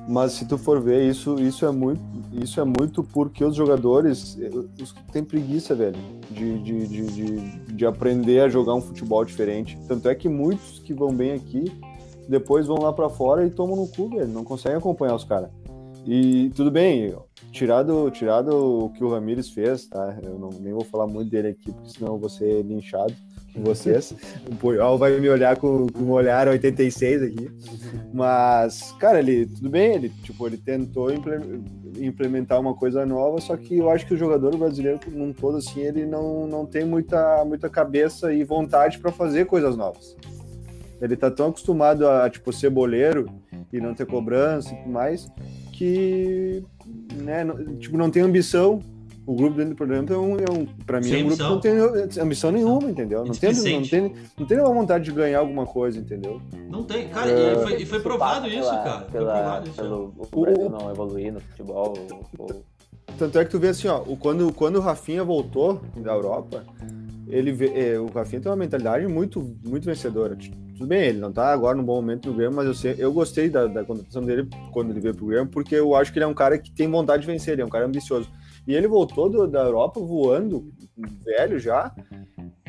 Mas se tu for ver, isso, isso, é, muito, isso é muito porque os jogadores eh, os, têm preguiça, velho, de, de, de, de, de aprender a jogar um futebol diferente. Tanto é que muitos que vão bem aqui, depois vão lá pra fora e tomam no cu, velho. Não conseguem acompanhar os caras. E tudo bem, tirado, tirado o que o Ramires fez, tá? Eu não, nem vou falar muito dele aqui, porque senão eu vou ser linchado com vocês. o Puyol vai me olhar com, com um olhar 86 aqui. Mas, cara, ele, tudo bem, ele, tipo, ele tentou imple- implementar uma coisa nova, só que eu acho que o jogador brasileiro, num todo, assim, ele não, não tem muita, muita cabeça e vontade para fazer coisas novas. Ele tá tão acostumado a, tipo, ser boleiro e não ter cobrança e tudo mais, que, né, não- tipo, não tem ambição. O grupo dentro do programa é um, é um para mim, Sem é um grupo que não tem ambição nenhuma, entendeu? Não tem, não, tem, não tem nenhuma vontade de ganhar alguma coisa, entendeu? Não tem. Cara, É. e foi, e foi provado passa isso, pela- cara. Foi Pela, provado isso. pelo O- o Brasil não evoluir no futebol. ou- Tanto é que tu vê assim, ó, o, quando, quando o Rafinha voltou da Europa, ele é, o Rafinha tem uma mentalidade muito, muito vencedora. Tudo bem, ele não tá agora no bom momento do Grêmio, mas eu, sei, eu gostei da, da contratação dele quando ele veio pro Grêmio, porque eu acho que ele é um cara que tem vontade de vencer, ele é um cara ambicioso. E ele voltou do- da Europa voando, velho já,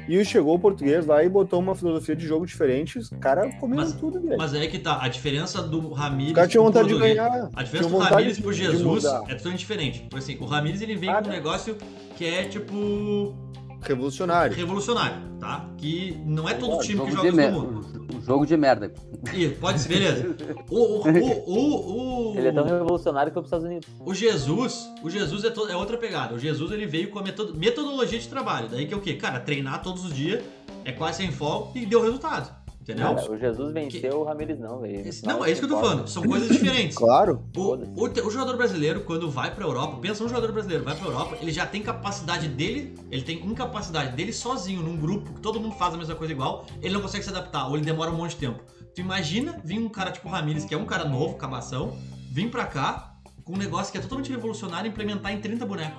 e chegou o português lá e botou uma filosofia de jogo diferente, os caras comeram Mas- tudo, velho. Mas aí que tá, a diferença do Ramires O cara tinha vontade de ganhar. A diferença do Ramires de- pro Jesus é totalmente diferente. Por assim, o Ramires ele vem Ah, com um negócio que é tipo Revolucionário. revolucionário, tá? Que não é todo time que joga no mundo. um jogo de merda. Ih, pode ser, beleza. O, o, o, o, o, Ele é tão revolucionário que foi pros Estados Unidos. o Jesus, o Jesus é, to- é outra pegada. O Jesus ele veio com a metodo- metodologia de trabalho. Daí que é o quê? Cara, treinar todos os dias, é quase sem folga e deu resultado. Entendeu? Cara, o Jesus venceu o Ramirez não, velho. Não, é isso que eu tô falando. São coisas diferentes. [LAUGHS] Claro. O, o, o jogador brasileiro, quando vai pra Europa, pensa um jogador brasileiro, vai pra Europa, ele já tem capacidade dele, ele tem incapacidade dele sozinho, num grupo, que todo mundo faz a mesma coisa igual, ele não consegue se adaptar, ou ele demora um monte de tempo. Tu imagina vir um cara tipo o Ramires, que é um cara novo, cabação, vir pra cá com um negócio que é totalmente revolucionário e implementar em 30 bonecos.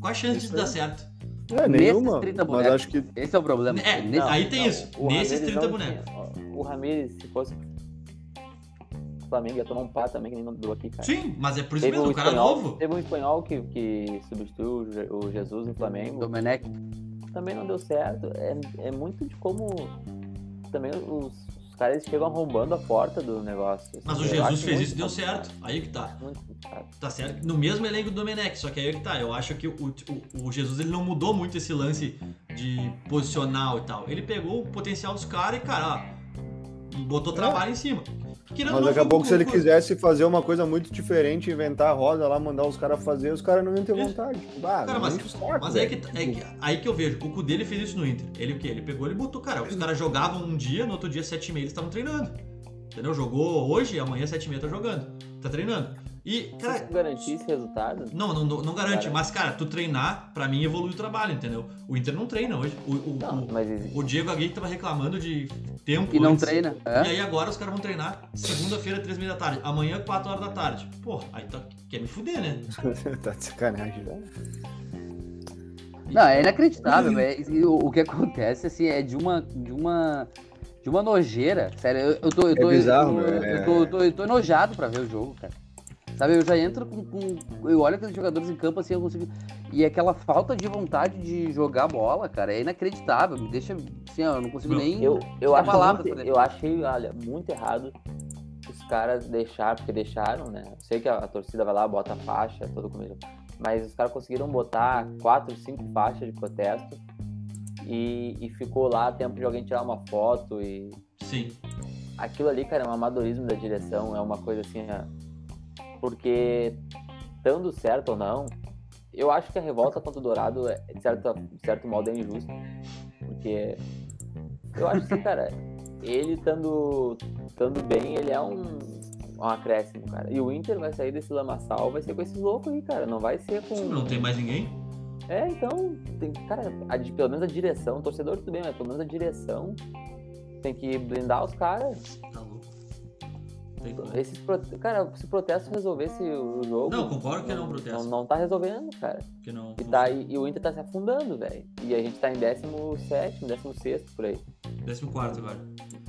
Qual a chance disso dar certo? É, nenhuma. 30 Mas bonecos. acho que Esse é o problema. É, Nesse- aí tem isso. o Nesses Ramires 30 não bonecos. O Ramirez, se fosse o Flamengo, ia tomar um pá também, que nem deu aqui, cara. Sim, mas é por isso Teve mesmo, um o cara espanhol, novo. Teve um espanhol que, que substituiu o Je- o Jesus no Flamengo. Domenech. Também não deu certo. É, é muito de como também os caras chegam arrombando a porta do negócio. assim. Mas o Eu Jesus fez isso e deu certo. Aí que tá. Muito complicado. Tá certo? No mesmo elenco do Domenech, só que aí é que tá. Eu acho que o, o, o Jesus ele não mudou muito esse lance de posicional e tal. Ele pegou o potencial dos caras e, cara, ó, botou trabalho em cima. Querendo Mas daqui a pouco, se ele quisesse fazer uma coisa muito diferente, inventar a roda lá, mandar os caras fazer, os caras não iam ter vontade. Ah, Cara, mas- Mas aí velho. que, é que- aí que eu vejo, o cu dele fez isso no Inter. Ele o quê? Ele pegou, ele botou, cara, os caras jogavam um dia, no outro dia, sete e meia, eles estavam treinando. Entendeu? Jogou hoje, amanhã, sete e meia, tá jogando. Tá treinando. E, Se cara, garantir esse resultado, Não, não, não, não garante, Cara. mas, cara, tu treinar, pra mim, evolui o trabalho, entendeu? O Inter não treina hoje. O, o, não, o, mas o Diego Aguirre tava reclamando de tempo. E não antes. treina. E É? aí agora os caras vão treinar segunda-feira, três e meia da tarde. Amanhã, quatro horas da tarde. Pô, aí tá, quer me fuder, né? [LAUGHS] tá de sacanagem, velho. Não, é inacreditável, velho. E O, o que acontece, assim, é de uma. De uma de uma nojeira. Sério, eu, eu tô. Eu É tô, bizarro, eu, né? eu tô, eu tô, eu tô enojado pra ver o jogo, cara. Sabe, eu já entro com, com- Eu olho aqueles jogadores em campo assim, eu consigo. E aquela falta de vontade de jogar bola, cara, é inacreditável. Me deixa. Assim, ó, eu não consigo nem. Eu, eu, acho muito, eu achei, olha, muito errado os caras deixar, porque deixaram, né? Eu sei que a, a torcida vai lá, bota a faixa, todo começo. Mas os caras conseguiram botar quatro, cinco faixas de protesto e, e ficou lá tempo de alguém tirar uma foto e Sim. aquilo ali, cara, é um amadorismo da direção, é uma coisa assim, ó, porque dando certo ou não, eu acho que a revolta contra o Dourado, é, de certo, de certo modo, é injusta, porque eu acho assim, cara, ele estando estando bem, ele é um, um acréscimo, cara. E o Inter vai sair desse lamaçal, vai ser com esses loucos aí, cara, não vai ser com... Não tem mais ninguém. É, então, tem, cara, a pelo menos a direção, o torcedor tudo bem, mas pelo menos a direção tem que blindar os caras. Esses prote... Cara, se o protesto resolvesse o jogo. Não, concordo que não é um protesto. Não, não tá resolvendo, cara. Que não. E, tá, e, e o Inter tá se afundando, velho. E a gente tá em 17, 16 por aí. 14 agora.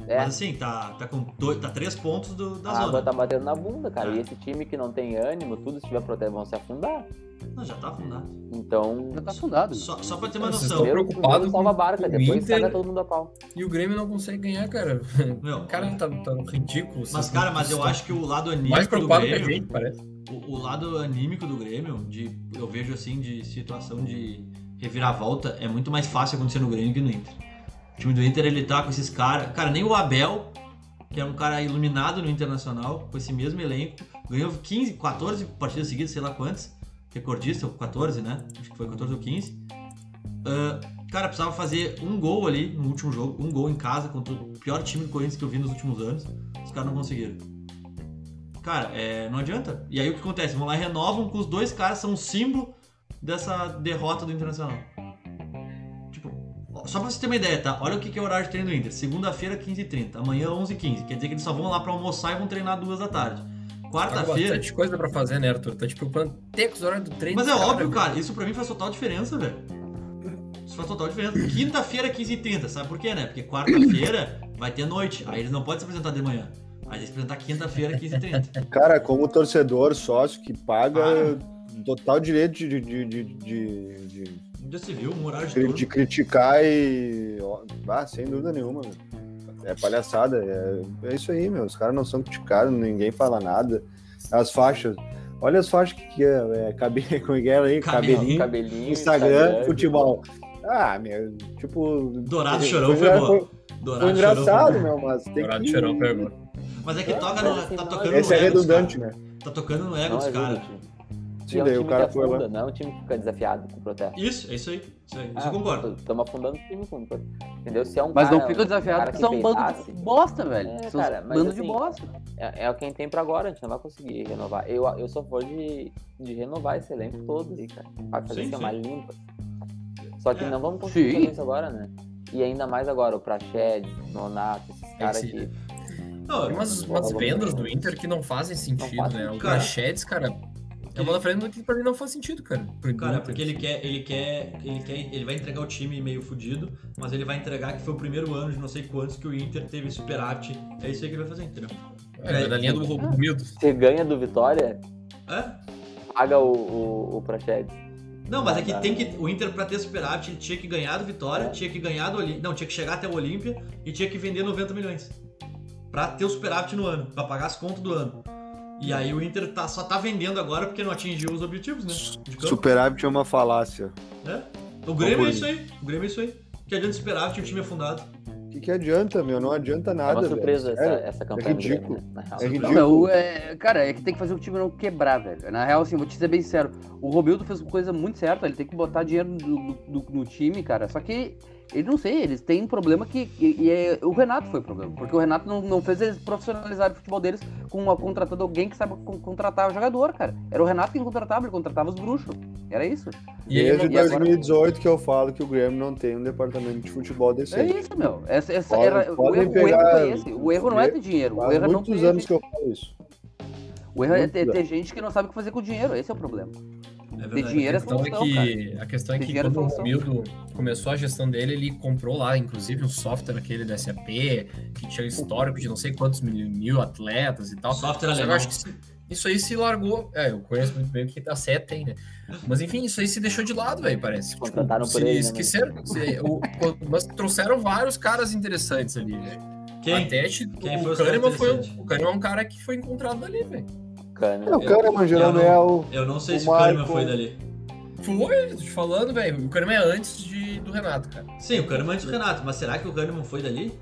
É, Mas assim, tá, tá com dois, tá três pontos do, da a zona. água tá batendo na bunda, cara. É. E esse time que não tem ânimo, tudo, se tiver protesto, vão se afundar. Não, já tá afundado. Então. Já tá afundado. Só, só pra ter uma Vocês noção. estão Primeiro, preocupado salva a barca, com depois Inter. caga todo mundo a pau. E o Grêmio não consegue ganhar, cara. Meu, O cara tá, tá ridículo. mas vocês cara, mas eu vocês acho que o lado estão mais anímico do preocupado que a Grêmio. gente, parece. O, o lado anímico do Grêmio, de, eu vejo assim, de situação de reviravolta, é muito mais fácil acontecer no Grêmio que no Inter. O time do Inter, ele tá com esses caras. Cara, nem o Abel, que é um cara iluminado no Internacional, com esse mesmo elenco, ganhou 15, 14 partidas seguidas, sei lá quantas. Recordista, 14, né? Acho que foi 14 ou 15. Ah, cara, precisava fazer um gol ali no último jogo, um gol em casa contra o pior time do Corinthians que eu vi nos últimos anos. Os caras não conseguiram. Cara, é, não adianta. E aí o que acontece? Vão lá e renovam com os dois caras, são um símbolo dessa derrota do Internacional. Tipo, só pra você ter uma ideia, tá? Olha o que que é o horário de treino do Inter. Segunda-feira, 15h30. Amanhã, 11h15. Quer dizer que eles só vão lá pra almoçar e vão treinar duas da tarde. Quarta-feira. bastante coisa pra fazer, né, Arthur? Tá te preocupando até com os horários do treino. Mas é dos óbvio, cara. cara. Isso pra mim faz total diferença, velho. Isso faz total diferença. Quinta-feira, 15h30. Sabe por quê, né? Porque quarta-feira vai ter noite. Aí eles não podem se apresentar de manhã. Aí eles se apresentar quinta-feira, 15h30. Cara, como torcedor, sócio que paga Ah. total direito de, de, de, de, de, de- Já se viu, um horário de de- de criticar e. Ah, sem dúvida nenhuma, meu. É palhaçada. É, é isso aí, meu. Os caras não são criticados, ninguém fala nada. As faixas. Olha as faixas que, que é, é cabelo, [LAUGHS] como é que é aí? Cabelinho, Cabelinho. Instagram, futebol. Ah, meu, tipo. Dourado Chorão foi foi, foi, Dourado foi engraçado, Chorão. meu, mas tem Dourado que... Chorão pegou. Mas é que toca no, tá tocando Esse no é ego dos redundante, caras. né? Tá tocando no ego Não, dos é caras. Time. Sim, E é um daí o time cara que foi lá. afunda, não é um time que fica desafiado com o protesto. Isso, é isso aí. Isso aí. Isso Ah, eu concordo. Estamos afundando o time com o protesto. Entendeu? Se é um Mas cara, não fica desafiado porque que são um bando de bosta, velho. É, São cara, mas bando de assim, bosta. É, é o que a gente tem pra agora, a gente não vai conseguir renovar. Eu, eu sou a favor de, de renovar esse elenco todo aí, cara. Pra fazer Sim, assim, sim. uma limpa. Só que É. não vamos conseguir Sim. fazer isso agora, né? E ainda mais agora, o Prached, Nonato, esses caras Esse- que. Não, umas, umas vendas do Inter que não fazem sentido, faz né? O sentido. Prachedes, cara, é uma da frente que pra mim não faz sentido, cara. Pro Cara, Inter. porque ele quer, ele quer, ele quer, ele vai entregar o time meio fudido, mas ele vai entregar que foi o primeiro ano de não sei quantos que o Inter teve superávit. É isso aí que ele vai fazer, entendeu? É, vai na linha do Romildo. Você ganha do Vitória, É? paga o, o, o Prached. Não, mas é que tem que o Inter pra ter superávit, ele tinha que ganhar do Vitória, tinha que ganhar do Olímpia, não, tinha que chegar até o Olímpia e tinha que vender 90 milhões. Pra ter o superávit no ano, pra pagar as contas do ano. E aí o Inter tá, só tá vendendo agora porque não atingiu os objetivos, né? Superávit é uma falácia. né? O Grêmio é isso aí. O Grêmio é isso aí. Que adianta superávit e o time afundado. O que, que adianta, meu? Não adianta É nada. uma surpresa essa, essa campanha do ridículo. Grêmio, né? É Não, ridículo. meu, é, cara, é que tem que fazer o time não quebrar, velho. Na real, assim, vou te dizer bem sério. O Romildo fez uma coisa muito certa, ele tem que botar dinheiro no, no- no time, cara. Só que, ele não sei, eles têm um problema que. E, e é- o Renato foi o problema. Porque o Renato não, não fez eles profissionalizarem o futebol deles com uma, contratando alguém que saiba con- contratar o jogador, cara. Era o Renato quem contratava, ele contratava os bruxos. Era isso. E Desde e agora- 2018 que eu falo que o Grêmio não tem um departamento de futebol É decente. isso, meu. Essa, essa Podem- era, o, erro, o erro pegar- foi esse. O erro não é ter dinheiro. Erro é muitos ter. anos que eu falo isso. O erro é ter, ter gente que não sabe o que fazer com o dinheiro. Esse é o problema. É Ter verdade. dinheiro A é questão é solução, cara. que, a questão é que é quando o solução. Romildo começou a gestão dele, ele comprou lá, inclusive, um software aquele do SAP, que tinha histórico de não sei quantos mil, mil atletas e tal. Software que eu alemão. acho que se- isso aí se largou. É, eu conheço muito bem o que a SET tem, né? Mas enfim, isso aí se deixou de lado, velho, parece. Tipo, se ele, né, esqueceram. se- o- o- mas trouxeram vários caras interessantes ali, velho. Quem? Até te- Quem foi o caras Kahneman foi, o Kahneman é um cara que foi encontrado dali, velho. Cana. É, o Kahneman gerando eu é o. Eu não sei O se o Kahneman foi dali. Foi, tô te falando, velho. O Kahneman é antes de, do Renato, cara. Sim, o Kahneman antes do Renato, mas será que o Kahneman foi dali?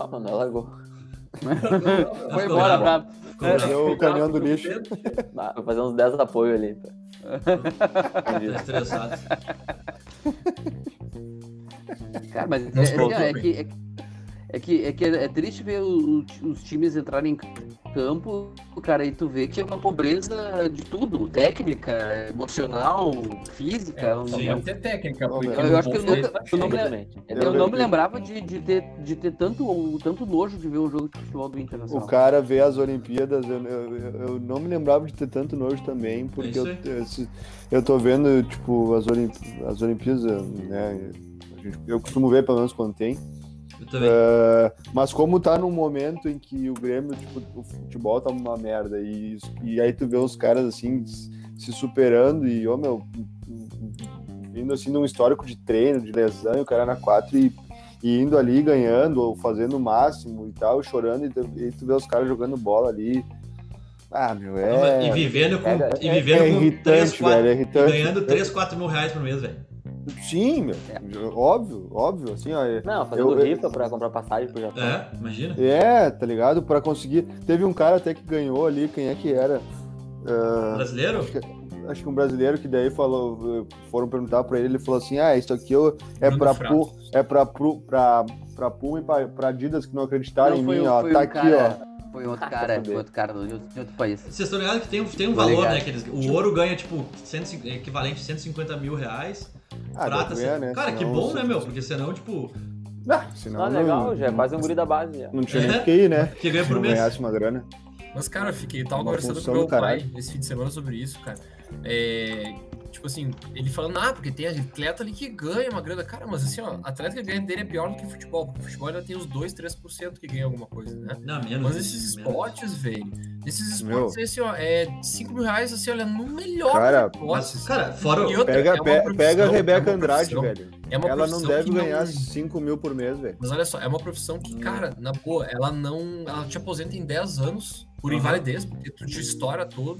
Ah, mano, ela largou. Foi embora, bravo. É o caminhão do lixo. Ah, Vou fazer uns 10 apoios ali. Tá estressado. Cara, mas Não é, é, preocupe. é que, é, que- É que, é que é triste ver o- os times entrarem em campo, cara, e tu vê que é uma pobreza de tudo, técnica, emocional, física. É, um- sim. ter técnica, porque Eu Eu acho que eu nunca- eu não me-. Eu, Eu- não me lembrava de, de, ter, de ter tanto, tanto nojo de ver um jogo de futebol do O Internacional. cara vê as Olimpíadas, eu, eu, eu não me lembrava de ter tanto nojo também, porque eu, eu, eu tô vendo, tipo, as, Olimp, as Olimpíadas, né? eu costumo ver pelo menos quando tem. É, mas como tá num momento em que o Grêmio, tipo, o futebol tá uma merda, e, e aí tu vê os caras assim se superando e, ô meu, vindo assim num histórico de treino, de lesão, e o cara na 4 e, e indo ali ganhando, ou fazendo o máximo e tal, chorando, e tu, e tu vê os caras jogando bola ali. Ah, meu, é. e vivendo com, é- e é- vivendo é com irritante, 3, 4, velho, é irritante. ganhando 3, 4 mil reais por mês, velho. Sim, meu. Óbvio, óbvio, assim, ó. é- Não, fazendo Eu- eu- rifa pra comprar passagem pro Japão. É, imagina. É, tá ligado? Pra conseguir. Teve um cara até que ganhou ali, quem é que era? Ah, Brasileiro? acho, que, acho que um brasileiro que daí falou, foram perguntar pra ele, ele falou assim: ah, isso aqui eu, é Frato. Pu, é pra, Pu, pra, pra Puma e pra, pra Adidas que não acreditaram Não, em mim, um- ó. Tá um aqui, cara- ó. Foi outro Ah, cara, foi outro cara de outro, país. Vocês estão ligados que tem, um- tem um valor, né? Que eles, o ouro ganha, tipo, 150 equivaliente a 150 mil reais. Ah, prata, assim. né? Cara, que Senão- bom, né, meu? Porque senão, tipo, Ah, senão Não, não, legal, já é quase um guri da base. Já. Não tinha nem É. que ir, né? que ganha por não mês. ganhasse uma grana. Mas, cara, eu fiquei, tava Uma conversando com meu pai esse fim de semana sobre isso, cara. É, tipo assim, ele falando, ah, porque tem atleta ali que ganha uma grana. Cara, mas assim, ó, atleta que ganha dele é pior do que futebol, porque futebol ainda tem os 2, 3% que ganha alguma coisa, né? Não, menos. Mas esses menos. esportes, velho, esses Meu. esportes, assim, ó, é 5 mil reais, assim, olha, no melhor Cara, Mas, cara, fora o. E outra, Pega, é pe- pega a é Rebeca uma Andrade, velho. É uma Ela não deve que não- ganhar 5 mil por mês, velho. Mas olha só, é uma profissão que, cara, na boa, ela não. Ela te aposenta em 10 anos por Aham. invalidez, porque tu te estoura todo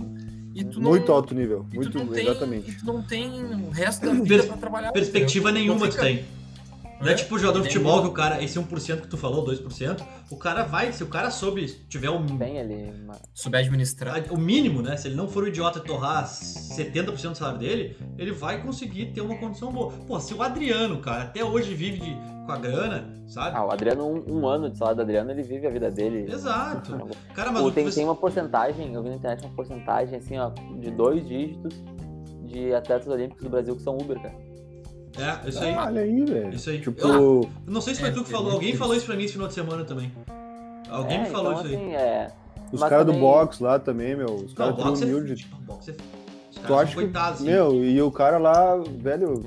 não. Muito alto nível. e tu Muito, não tem, exatamente. E tu não tem o resto da vida pra trabalhar. Perspectiva nenhuma tu tem. Não é É. tipo o jogador de futebol um- que o cara, esse 1% que tu falou, 2%, o cara vai, se o cara soube, tiver o, ali. Uma... Souber administrar. o mínimo, né? Se ele não for o idiota e torrar 70% do salário dele, ele vai conseguir ter uma condição boa. Pô, se o Adriano, cara, até hoje vive de- com a grana, sabe? Ah, o Adriano, um, um ano de salário do Adriano, ele vive a vida dele. Exato. Cara, mas o tem, que tem você- uma porcentagem, eu vi na internet uma porcentagem assim, ó, de dois dígitos de atletas olímpicos do Brasil que são Uber, cara. É, isso aí. Olha aí, velho. Isso aí. Tipo, Eu não sei se foi É, tu que é falou, alguém falou isso pra mim esse final de semana também. Alguém É, me falou então, isso aí. assim, é. os caras do também- box lá também, meu. Os caras tão boxe é, humildes. tipo, boxe é- Os Tu caras acha são coitados, que, assim. meu, e o cara lá, velho,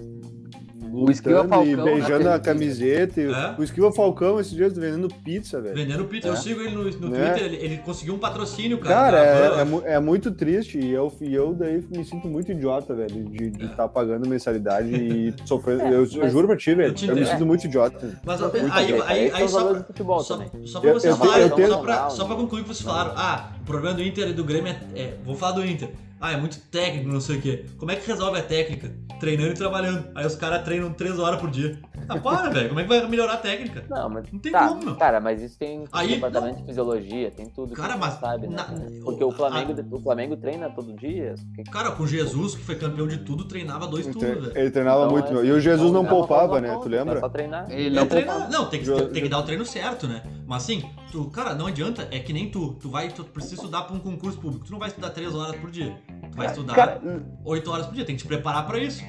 O Esquiva e Falcão, beijando né, a camiseta. E É? O Esquiva Falcão esses dias vendendo pizza, velho. Vendendo pizza, eu É. sigo ele no, no Né? Twitter, ele, ele conseguiu um patrocínio, cara. Cara, é, é, é muito triste e eu, e eu daí me sinto muito idiota, velho, de É. estar pagando mensalidade e [LAUGHS] sofrendo. eu, eu mas juro pra ti, velho, eu eu me sinto muito idiota. Mas Muito aí, aí, aí, os só, futebol só, também. só pra Eu- vocês eu- falarem, eu só, tenho- pra, só pra concluir que vocês falaram, ah, o problema do Inter e do Grêmio é, é- Vou falar do Inter. Ah, é muito técnico, não sei o quê. Como é que resolve a técnica? Treinando e trabalhando. Aí os caras treinam 3 horas por dia. Ah, para, velho. Como é que vai melhorar a técnica? Não, mas. Não tem tá, como, meu. Cara, mas isso tem Aí, departamento de fisiologia, tem tudo Cara, que mas sabe, né? na- cara? Porque o a- Flamengo, o Flamengo treina todo dia. porque- Cara, com Jesus, que foi campeão de tudo, treinava dois turnos, velho. ele treinava Então, muito, é- meu. E o Jesus então, não uma poupava, né? Tu lembra? É só treinar. Ele não treinar-. Não, tem que, tem que dar o treino certo, né? Mas assim, tu, cara, não adianta, é que nem tu. Tu vai, tu precisa estudar pra um concurso público. Tu não vai estudar 3 horas por dia. Tu vai estudar Cara, 8 horas por dia, tem que te preparar pra isso.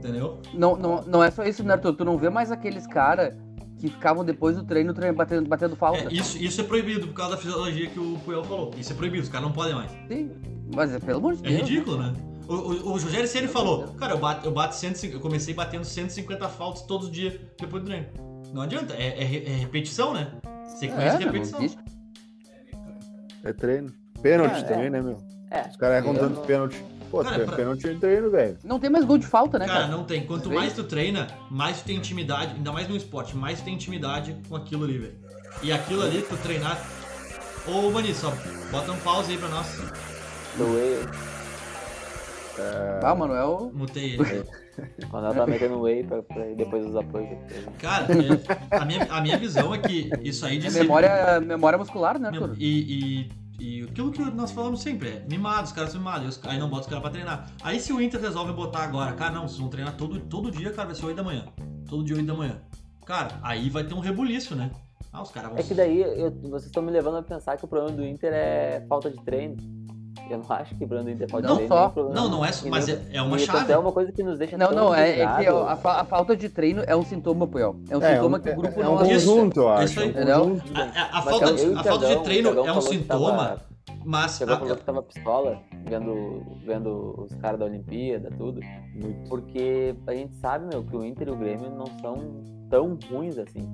Entendeu? não, não, não é só isso, né, Arthur? Tu não vê mais aqueles caras que ficavam depois do treino, treino batendo, batendo falta. É, isso, isso é proibido por causa da fisiologia que o Puyol falou. Isso é proibido, os caras não podem mais. Sim, mas é pelo amor de É Deus. ridículo, né? O, o, o Rogério Ceni falou, cara, eu bato, eu bato 150, eu comecei batendo 150 faltas todos os dias depois do treino. Não adianta, é, é é repetição, né? Sequência É, de repetição. É treino. Pênalti é. também, né, meu? É. Os caras erram tanto não- pênalti. Pô, Cara, pra- pênalti é treino, velho. Não tem mais gol de falta, né, Cara, cara? não tem. Quanto mais tu treina, mais tu tem intimidade, ainda mais no esporte, mais tu tem intimidade com aquilo ali, velho. E aquilo ali, tu treinar. Ô, Mani, só bota um pause aí pra nós. Do whey, Ah, Manuel. Mutei ele. [LAUGHS] quando ela tá metendo whey pra, pra ir depois dos apoios. Cara, é, a, minha, a minha visão é que isso aí de É ser- memória, memória muscular, né, Arthur? E, e, e aquilo que nós falamos sempre, é mimado, os caras são mimados, aí não bota os caras pra treinar. Aí se o Inter resolve botar agora, cara, não, vocês vão treinar todo, todo dia, cara, vai ser 8 da manhã. Todo dia 8 da manhã. Cara, aí vai ter um rebuliço, né? Ah, os caras vão. É que daí eu- vocês estão me levando a pensar que o problema do Inter é falta de treino. Eu não acho que do Inter é falta Não treino. só. problema- Não, não é. Mas nem- é, é uma chave. É uma coisa que nos deixa Não, não, é, é que a, a falta de treino é um sintoma, Puel. É um É, sintoma um- que o grupo é não um Isso, conjunto, eu isso acho. aí. é um Entendeu? conjunto. A, a- falta, de, a falta de treino é um sintoma, mas. Chegou a- falou que tava pistola vendo, vendo os caras da Olimpíada, tudo. Muito. Porque a gente sabe, meu, que o Inter e o Grêmio não são tão ruins assim.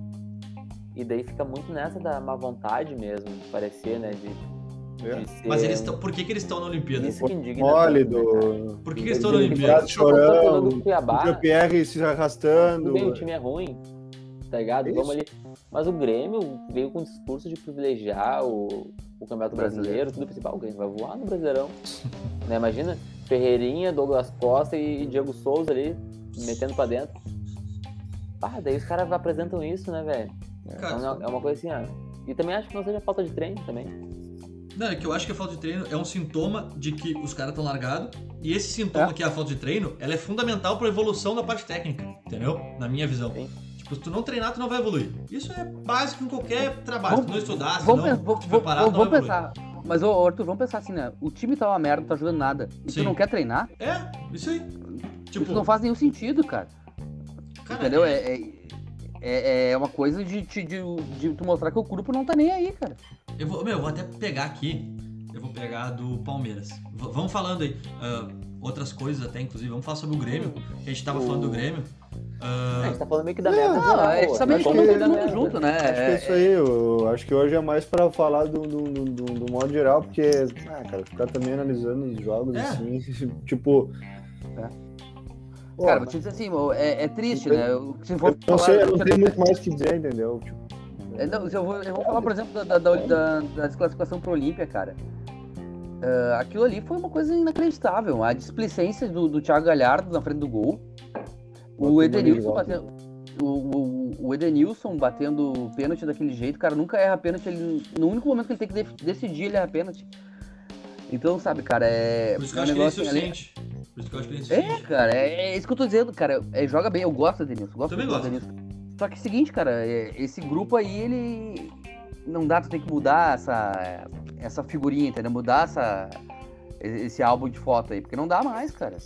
E daí fica muito nessa da má vontade mesmo, de parecer, né? De, É. mas eles estão. Por que, que eles estão na Olimpíada? Isso que indigna tanto, né. Por que, que Eles estão na Olimpíada? chorando, O Jean-Pierre se arrastando. bem, o time é ruim, tá ligado? Isso. Vamos ali. Mas o Grêmio veio com o discurso de privilegiar o, o Campeonato Brasileiro, tudo principal. O Grêmio vai voar no Brasileirão. [LAUGHS] né? Imagina, Ferreirinha, Douglas Costa e Diego Souza ali, metendo pra dentro. Ah, daí os caras apresentam isso, né, velho? Então, é uma coisa assim, ó. E também acho que não seja falta de treino também. Não, é que eu acho que a falta de treino é um sintoma de que os caras estão largados. E esse sintoma É. que é a falta de treino, ela é fundamental para evolução da parte técnica, entendeu? Na minha visão. Sim. Tipo, se tu não treinar, tu não vai evoluir. Isso é básico em qualquer trabalho. Se tu não estudar, se vamos, não vamos- te preparar, tu vamos- não vamos vai evoluir. pensar. Mas, ô, Arthur, vamos pensar assim, né? O time tá uma merda, não tá jogando nada. E Sim. tu não quer treinar? É, isso aí. Tipo, Isso não faz nenhum sentido, cara. cara, Entendeu? É, é, é, é uma coisa de, de, de, de tu mostrar que o grupo não tá nem aí, cara. Eu vou, meu, eu vou até pegar aqui. Eu vou pegar do Palmeiras. V- vamos falando aí. ah, outras coisas até, inclusive. Vamos falar sobre o Grêmio. Que a gente tava O- falando do Grêmio. Ah, a gente tá falando meio que da merda. Não, geral, é que também né? acho todo que- mundo da merda. junto, né? Acho que é isso aí, eu acho que hoje é mais pra falar do, do, do, do- do modo geral, porque, ah, cara, ficar também analisando os jogos É. assim, [LAUGHS] tipo. É. Pô, Cara, vou te dizer assim, é, é triste, né? Eu- Se for eu não sei, eu não tenho muito mais o que dizer, entendeu? Tipo, É, não, eu, vou, eu vou falar, por exemplo, da, da, da, da- da desclassificação pro Olímpia, cara. Ah, aquilo ali foi uma coisa inacreditável. A displicência do, do Thiago Galhardo na frente do gol. O Edenilson batendo. O, o, o Edenilson batendo pênalti daquele jeito, cara, nunca erra pênalti. Ele, no único momento que ele tem que decidir, ele erra pênalti. Então, sabe, cara, é. por isso que eu um acho que ele é negócio ali-. Por isso que eu acho que ele é É, cara, é, é isso que eu tô dizendo, cara. É, joga bem, eu gosto do Edenilson. Gosto Também do gosto. Edenilson. Só que é o seguinte, cara, é, esse grupo aí, ele. Não dá, tu tem que mudar essa, essa figurinha, entendeu? Mudar essa, esse álbum de foto aí, porque não dá mais, cara.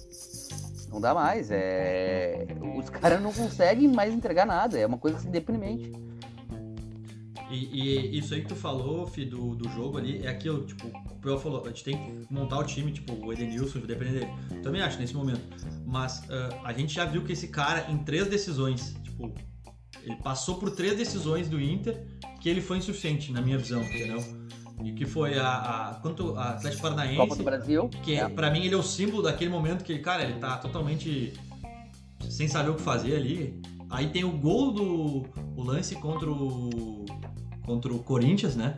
Não dá mais. É... Os caras não conseguem mais entregar nada. É uma coisa assim deprimente. E, e isso aí que tu falou, Fi, do, do jogo ali, é aquilo, tipo, o Pel falou, a gente tem que montar o time, tipo, o Edenilson, depender dele. Também acho, nesse momento. Mas ah, a gente já viu que esse cara, em três decisões, tipo, ele passou por três decisões do Inter que ele foi insuficiente, na minha visão, entendeu? E que foi a, a quanto a Atlético Copa do Paranaense, Brasil. que é. pra mim ele é o símbolo daquele momento que, cara, ele tá totalmente sem saber o que fazer ali. Aí tem o gol do o lance contra o contra o Corinthians, né?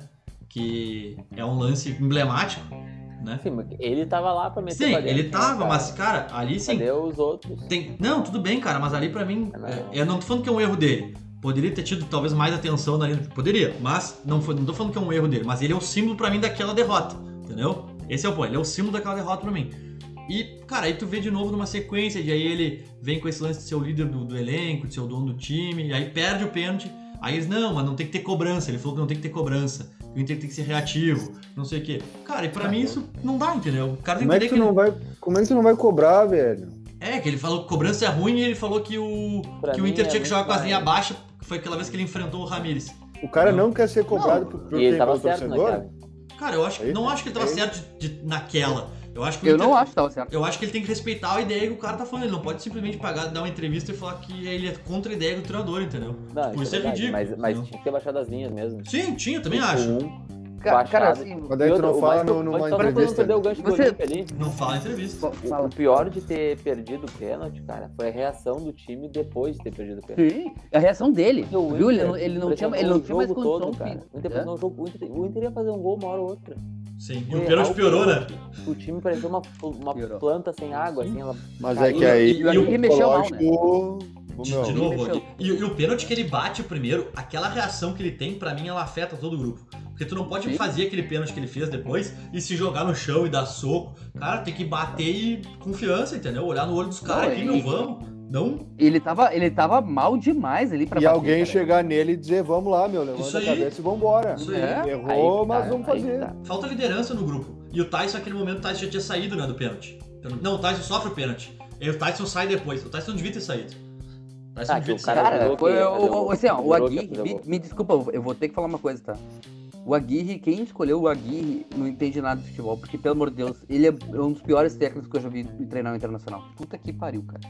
Que é um lance emblemático, né? Sim, mas ele tava lá pra meter Sim, dentro, ele né, tava, cara? mas cara, ali sim, Cadê os outros? tem, não, tudo bem, cara, mas ali pra mim, Não. é, eu não tô falando que é um erro dele. Poderia ter tido talvez mais atenção na linha, poderia, mas não foi, não tô falando que é um erro dele, mas ele é o símbolo pra mim daquela derrota, entendeu? Esse é o ponto, ele é o símbolo daquela derrota pra mim. E, cara, aí tu vê de novo numa sequência, de aí ele vem com esse lance de ser o líder do, do elenco, de ser o dono do time, e aí perde o pênalti. Aí eles, não, mas não tem que ter cobrança. Ele falou que não tem que ter cobrança. O Inter tem que ser reativo, não sei o quê. Cara, e pra mim isso não dá, entendeu? O cara tem como que é que que. não vai. Como é que tu não vai cobrar, velho? É, que ele falou que cobrança é ruim e ele falou que o, Pra que o Inter é tinha que jogar com as linhas baixas, que foi aquela vez que ele enfrentou o Ramires. O cara Não. não, quer ser cobrado Não, por, por E ele tava certo torcedor? naquela. Cara, eu acho, Aí- não acho que ele tava aí- certo de, de- naquela. Eu acho que Eu Inter- não acho que tava certo. Eu acho que ele tem que respeitar a ideia que o cara tá falando. Ele não pode simplesmente pagar, dar uma entrevista e falar que ele é contra a ideia do treinador, entendeu? Não, Tipo, isso é verdade, ridículo, Mas, mas tinha que ter baixado as linhas mesmo. Sim, tinha, também Tipo, acho. um, Cara, cara, assim, Mas daí tu não fala no- numa só pra não entrevista. perder o gancho do Você-. Não fala entrevista. Fala. O, o pior de ter perdido o pênalti, cara, foi a reação do time depois de ter perdido o pênalti. Sim, a reação dele. Viu? Ele não, ele não tinha, ele não o tinha mais condição. todo, cara. O Inter, É. o, Inter, o Inter ia fazer um gol uma hora ou outra. Sim. E o pênalti piorou, né? O time parecia uma, uma Piorou. planta sem água, assim, ela Mas Caiu. é que aí. E- e o- mexeu mal, né? De, de novo, e, e o pênalti que ele bate primeiro, aquela reação que ele tem, pra mim, ela afeta todo o grupo. Porque tu não pode Sim. fazer aquele pênalti que ele fez depois e se jogar no chão e dar soco. Cara, tem que bater e confiança, entendeu? Olhar no olho dos caras Não, aqui, meu, vamos. Não? Ele tava, ele tava mal demais ali pra E bater, alguém cara. chegar nele e dizer, vamos lá, meu, levanta Isso a aí. cabeça e vambora. Isso aí. É. Errou, Aí, mas tá, vamos fazer. tá. Falta liderança no grupo. E o Tyson, naquele momento, o Tyson já tinha saído, né, do pênalti. Não, o Tyson sofre o pênalti. E o Tyson sai depois. O Tyson não devia ter saído. O Tyson Ah, que o cara- foi o, assim, ó, o Aguirre, me, me desculpa, eu vou ter que falar uma coisa, tá? O Aguirre, quem escolheu o Aguirre não entende nada de futebol, porque, pelo amor de Deus, ele é um dos piores técnicos que eu já vi treinar no Internacional. Puta que pariu, cara.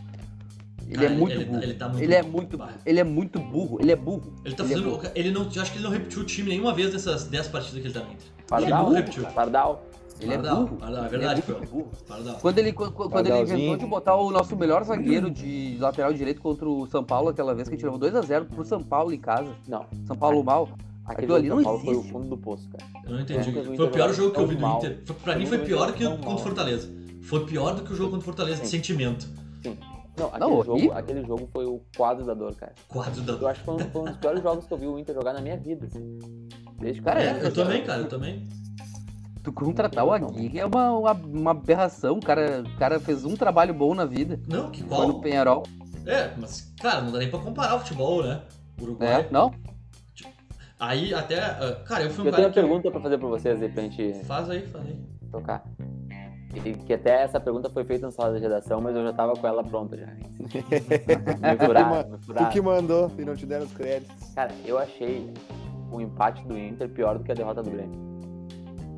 Ele é muito ele burro. ele tá muito Ele é burro, muito, vai. ele é muito burro. Ele é burro. Ele tá é fazendo. burro. Ele não. Eu acho que ele não repetiu o time nenhuma vez nessas 10 partidas que ele tá dentro. Pardal, Ele repetiu. Pardal. Ele é Pardal, burro. Pardal, é Ele verdade, muito Fel. burro. Pardal. Quando ele, quando, ele inventou de botar o nosso melhor zagueiro de lateral direito contra o São Paulo, aquela vez que a gente levou 2x0 pro São Paulo em casa. Não, São Paulo mal. Aquilo ali não Paulo foi o existe. fundo do poço, cara. Eu não entendi. Vi o Foi o pior jogo que eu vi tão do mal. Inter. Pra mim foi pior vi do que contra o. Fortaleza. Foi pior do que o jogo contra o Fortaleza, de sentimento. Não, aquele, Não, jogo, horrível. aquele jogo foi o quadro da dor, cara. Quadro da Eu acho que foi um, foi um dos piores jogos que eu vi o Inter jogar na minha vida, assim. Desde Cara, eu- É, eu também, cara, eu também. Tu contratar o Aguirre é uma, uma, uma aberração. O cara, o cara fez um trabalho bom na vida. Não, que Foi no qual? Penharol. É, mas, cara, não dá nem pra comparar o futebol, né? Uruguai. É, não? Aí até. ah, Cara, eu fui um Eu tenho cara uma que. pergunta pra fazer pra vocês aí, pra gente Faz aí, faz aí. tocar. Que até essa pergunta foi feita na sala de redação, mas eu já tava com ela pronta já. [LAUGHS] me furaram, me Tu furaram. que mandou e não te deram os créditos. Cara, eu achei o empate do Inter pior do que a derrota do Grêmio.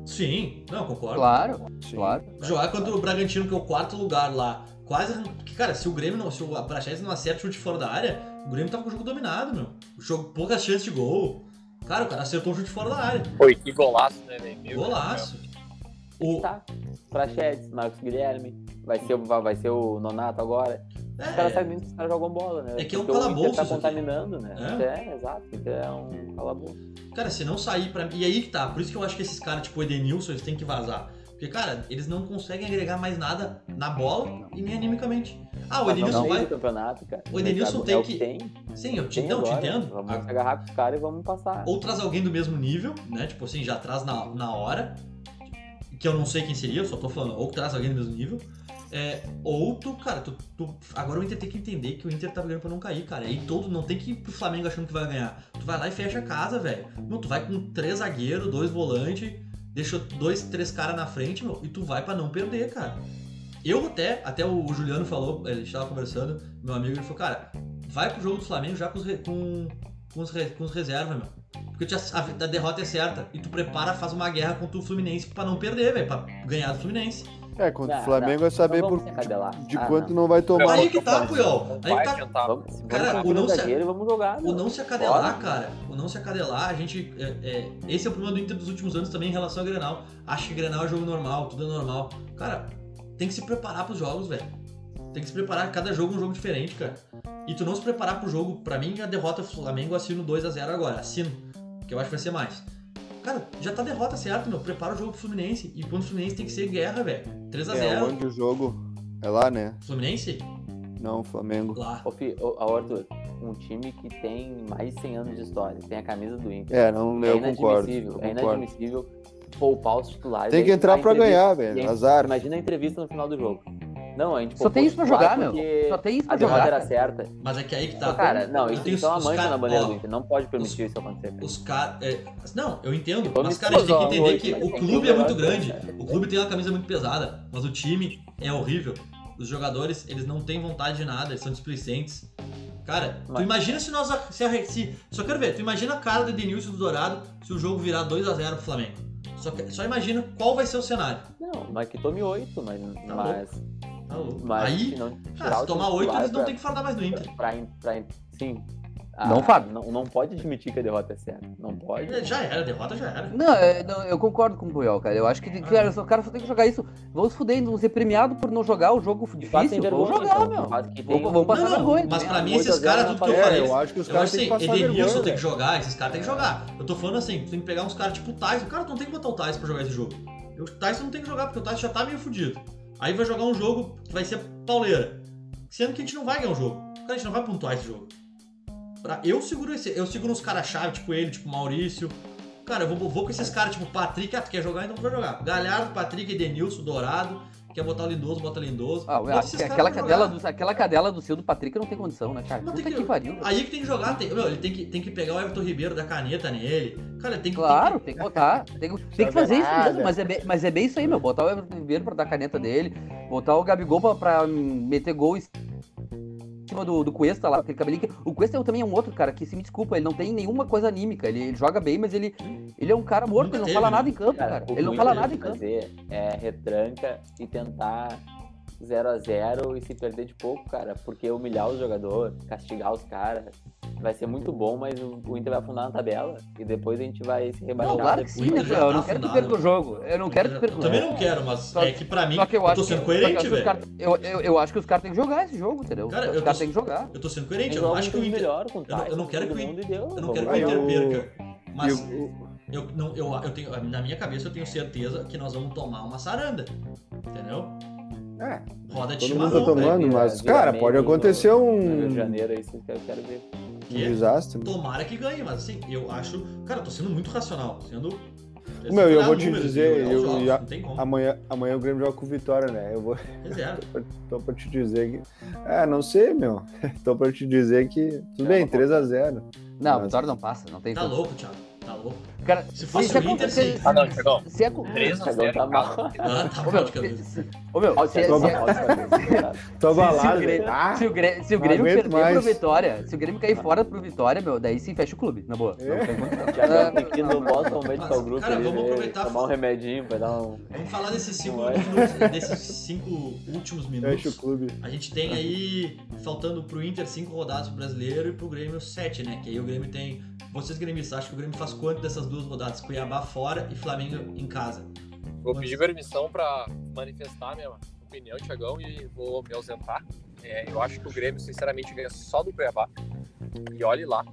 Sim, não, concordo. Claro, Sim. claro. Jogar contra o Bragantino, que é o quarto lugar lá. Quase. Cara, se o Grêmio não. Se o Praxedes não acerta chute fora da área, o Grêmio tava com o jogo dominado, meu. O jogo, poucas chances de gol. Cara, o cara acertou um chute fora da área. Foi, que golaço, né, velho? Meu Golaço. O, Tá. Prachedes, Marcos Guilherme, vai ser, o- vai, ser o Nonato agora. Os caras é, sabem que os caras jogam bola, né? É que é um Porque calabouço tá contaminando, né? É. É, exato. É um calabouço. cara, se não sair pra mim. E aí que tá. Por isso que eu acho que esses caras, tipo o Edenilson, eles têm que vazar. Porque, cara, eles não conseguem agregar mais nada na bola e nem animicamente. Ah, o Edenilson não vai. campeonato, cara. O Edenilson tem é o que- Tem, Sim, eu te, tem te agora. entendo. Vamos agarrar com os caras e vamos passar. Ou traz alguém do mesmo nível, né? Tipo assim, já traz na, na hora. Que eu não sei quem seria, eu só tô falando. Ou traz alguém do mesmo nível. É, ou tu, cara, tu, tu- agora o Inter tem que entender que o Inter tá brigando pra não cair, cara. E todo não tem que ir pro Flamengo achando que vai ganhar. Tu vai lá e fecha a casa, velho. Tu vai com três zagueiros, dois volantes, deixa dois, três caras na frente, meu, e tu vai pra não perder, cara. Eu até, até o Juliano falou, a gente tava conversando, meu amigo, ele falou, cara, vai pro jogo do Flamengo já com os, com, com os, com os reservas, meu. Porque a, a derrota é certa. E tu prepara, faz uma guerra contra o Fluminense pra não perder, velho. Pra ganhar do Fluminense. É, contra Não, o Flamengo não. é saber Não por, acadelar. de Ah, quanto não. não vai tomar. Aí que tá, Puyol. Aí vai tá. Vamos, Cara, o não se- zagueiros e vamos jogar. O meu. não se acadelar, Bora. cara. O não se acadelar, a gente. é, é, esse é o problema do Inter dos últimos anos também em relação ao Grenal. Acha que Grenal é jogo normal, tudo é normal. Cara, tem que se preparar pros jogos, velho. Tem que se preparar, cada jogo é um jogo diferente, cara. E tu não se preparar pro jogo, pra mim, a derrota do Flamengo assino 2x0 agora. Assino. Que eu acho que vai ser mais. Cara, já tá derrota certo, meu. Prepara o jogo pro Fluminense. E quando o Fluminense tem que ser guerra, velho. 3x0. É, onde o jogo é lá, né? Fluminense? Não, Flamengo. Lá. Ô, Fi, ô, Arthur, um time que tem mais de 100 anos de história, tem a camisa do Inter. É, não, é eu concordo. é inadmissível poupar os titulares. Tem que entrar a pra entrevista- ganhar, velho. Azar. Imagina a entrevista no final do jogo. Não, a gente Só tem isso pra jogar, meu. Só tem isso pra A derrota jogar. era cara. certa. Mas é que aí que tá. Cara, não, isso, Tem é uma mancha na bandeira do Inter. Não pode permitir isso acontecer. Os caras. não, eu entendo. Mas, cara, a gente tem que entender que o clube é muito grande. O clube tem uma camisa muito pesada, mas o time é horrível. Os jogadores, eles não têm vontade de nada, eles são displicentes. Cara, tu imagina se nós. Se, a- se- só quero ver, tu imagina a cara do Edenilson e do Dourado se o jogo virar 2x0 pro Flamengo. Só, só imagina qual vai ser o cenário. Não, mas que tome 8, mas. Tá mas, Tá louco. mas Aí, se não cara, tirar se o tomar 8, titular eles não pra- tem que falar mais do Inter. Pra, pra, sim. Não, Fábio. Não, não pode admitir que a derrota é certa. Não pode. É, Já era, a derrota já era. Não, é, não, eu concordo com o Puyol, cara. Eu acho que cara, o cara só tem que jogar isso. Se fuder, vão ser premiados por não jogar o jogo difícil. Vergonha, jogar, então. meu. Tem- vão passar Não, não, vergonha. mas pra mim, Oito esses caras, tudo que eu falei. É, eu acho que os Eu caras acho têm que assim, passar Edenilson vergonha. tem que jogar, esses caras têm que jogar. Eu tô falando assim, tu tem que pegar uns caras tipo o Tyson. Cara, tu não tem que botar o Tyson pra jogar esse jogo. O Tyson não tem que jogar, porque o Tyson já tá meio fudido. Aí vai jogar um jogo que vai ser pauleira. Sendo que a gente não vai ganhar o jogo. Cara, a gente não vai pontuar esse jogo. Pra- eu seguro esse. Eu seguro uns caras-chave, tipo ele, tipo Maurício. Cara, eu vou, vou com esses caras, tipo Patrick. Ah, tu quer jogar? Então tu jogar. Galhardo, Patrick, Edenilson, Dourado. Quer botar o Lindoso, bota o Lindoso. Ah, que aquela cadela, do, aquela cadela do seu do Patrick não tem condição, né, cara? Puta tem que, que- pariu. Aí que tem que jogar, tem, meu, ele tem que, tem que pegar o Everton Ribeiro, dar caneta nele. Cara, tem que. Claro, tem tem que botar. Tem que, tem que fazer isso mesmo, mas é, bem, mas é bem isso aí, meu. Botar o Everton Ribeiro pra dar caneta dele, botar o Gabigol pra, pra meter gol cima do, do Cuesta lá, aquele cabelinho. que- O Cuesta também é um outro cara que, se me desculpa, ele não tem nenhuma coisa anímica. Ele, ele joga bem, mas ele, ele é um cara morto, ele não fala né? nada em campo, Cara, cara. Ele não fala nada em campo. fazer é retranca e tentar 0 a 0 e se perder de pouco, cara, porque humilhar os jogadores, castigar os caras, vai ser muito bom, mas o o Inter vai afundar na tabela e depois a gente vai se rebaixar. Não, claro que sim, né, Inter Fel? Eu tá não quero que perca o jogo. Eu não quero que perca Eu o também jogo. não quero, mas Só- é que pra mim, Só que eu eu tô sendo que eu coerente, velho. caras- eu, eu, eu acho que os caras têm que jogar esse jogo, entendeu? Cara, os eu caras têm que jogar. Eu tô sendo coerente, eu não acho que o Inter. melhor com o eu não- eu não quero que o deu, Eu não quero que o. Inter o- perca. Mas E o- eu, não, eu, eu tenho, na minha cabeça eu tenho certeza que nós vamos tomar uma saranda. Entendeu? É, Roda de todo mundo tá tomando, mas, cara, pode no- acontecer No Rio de um, Janeiro aí, que eu quero ver. um Que? desastre. Tomara que ganhe, mas assim, eu acho. Cara, eu tô sendo muito racional. Sendo. Meu, eu vou te dizer, eu- jogos, já- não tem como. Amanhã, amanhã o Grêmio joga com Vitória, né? Eu vou. Pois é. [LAUGHS] Tô pra te dizer que. É, não sei, meu. [LAUGHS] Tô pra te dizer que. Tudo bem, 3x0. Não, Mas- Vitória não passa, não tem Tá como. louco, Thiago. Tá louco. Cara, Se fosse se o Inter, sim. Ah, não, Chegão. Se é, com- 3 a Chegão 0 tá mal. Ah, tá Ô, mal de cabeça. Ô, meu, o se, se- o. Tô o abalado. Grêmio- Ah, se o Grêmio, se o Grêmio aguento perder pro mais. Vitória, se o Grêmio cair fora pro Vitória, meu, daí sim fecha o clube, na boa. Não É. O Thiago tem que ir no Boston Medical Group Cara, vamos né, aproveitar- tomar um remedinho pra dar um... Vamos falar desses cinco, Não é? minutos, desses cinco últimos fecha o minutos. clube. A gente tem aí, faltando pro Inter, cinco rodadas pro brasileiro e pro Grêmio sete, né? Que aí o Grêmio tem. Vocês gremistas, acham que o Grêmio faz quanto dessas duas rodadas? Cuiabá fora e Flamengo em casa. Vou pedir permissão pra manifestar minha opinião, Thiagão, e vou me ausentar. É, eu acho que o Grêmio, sinceramente, ganha só do Cuiabá. E olhe lá.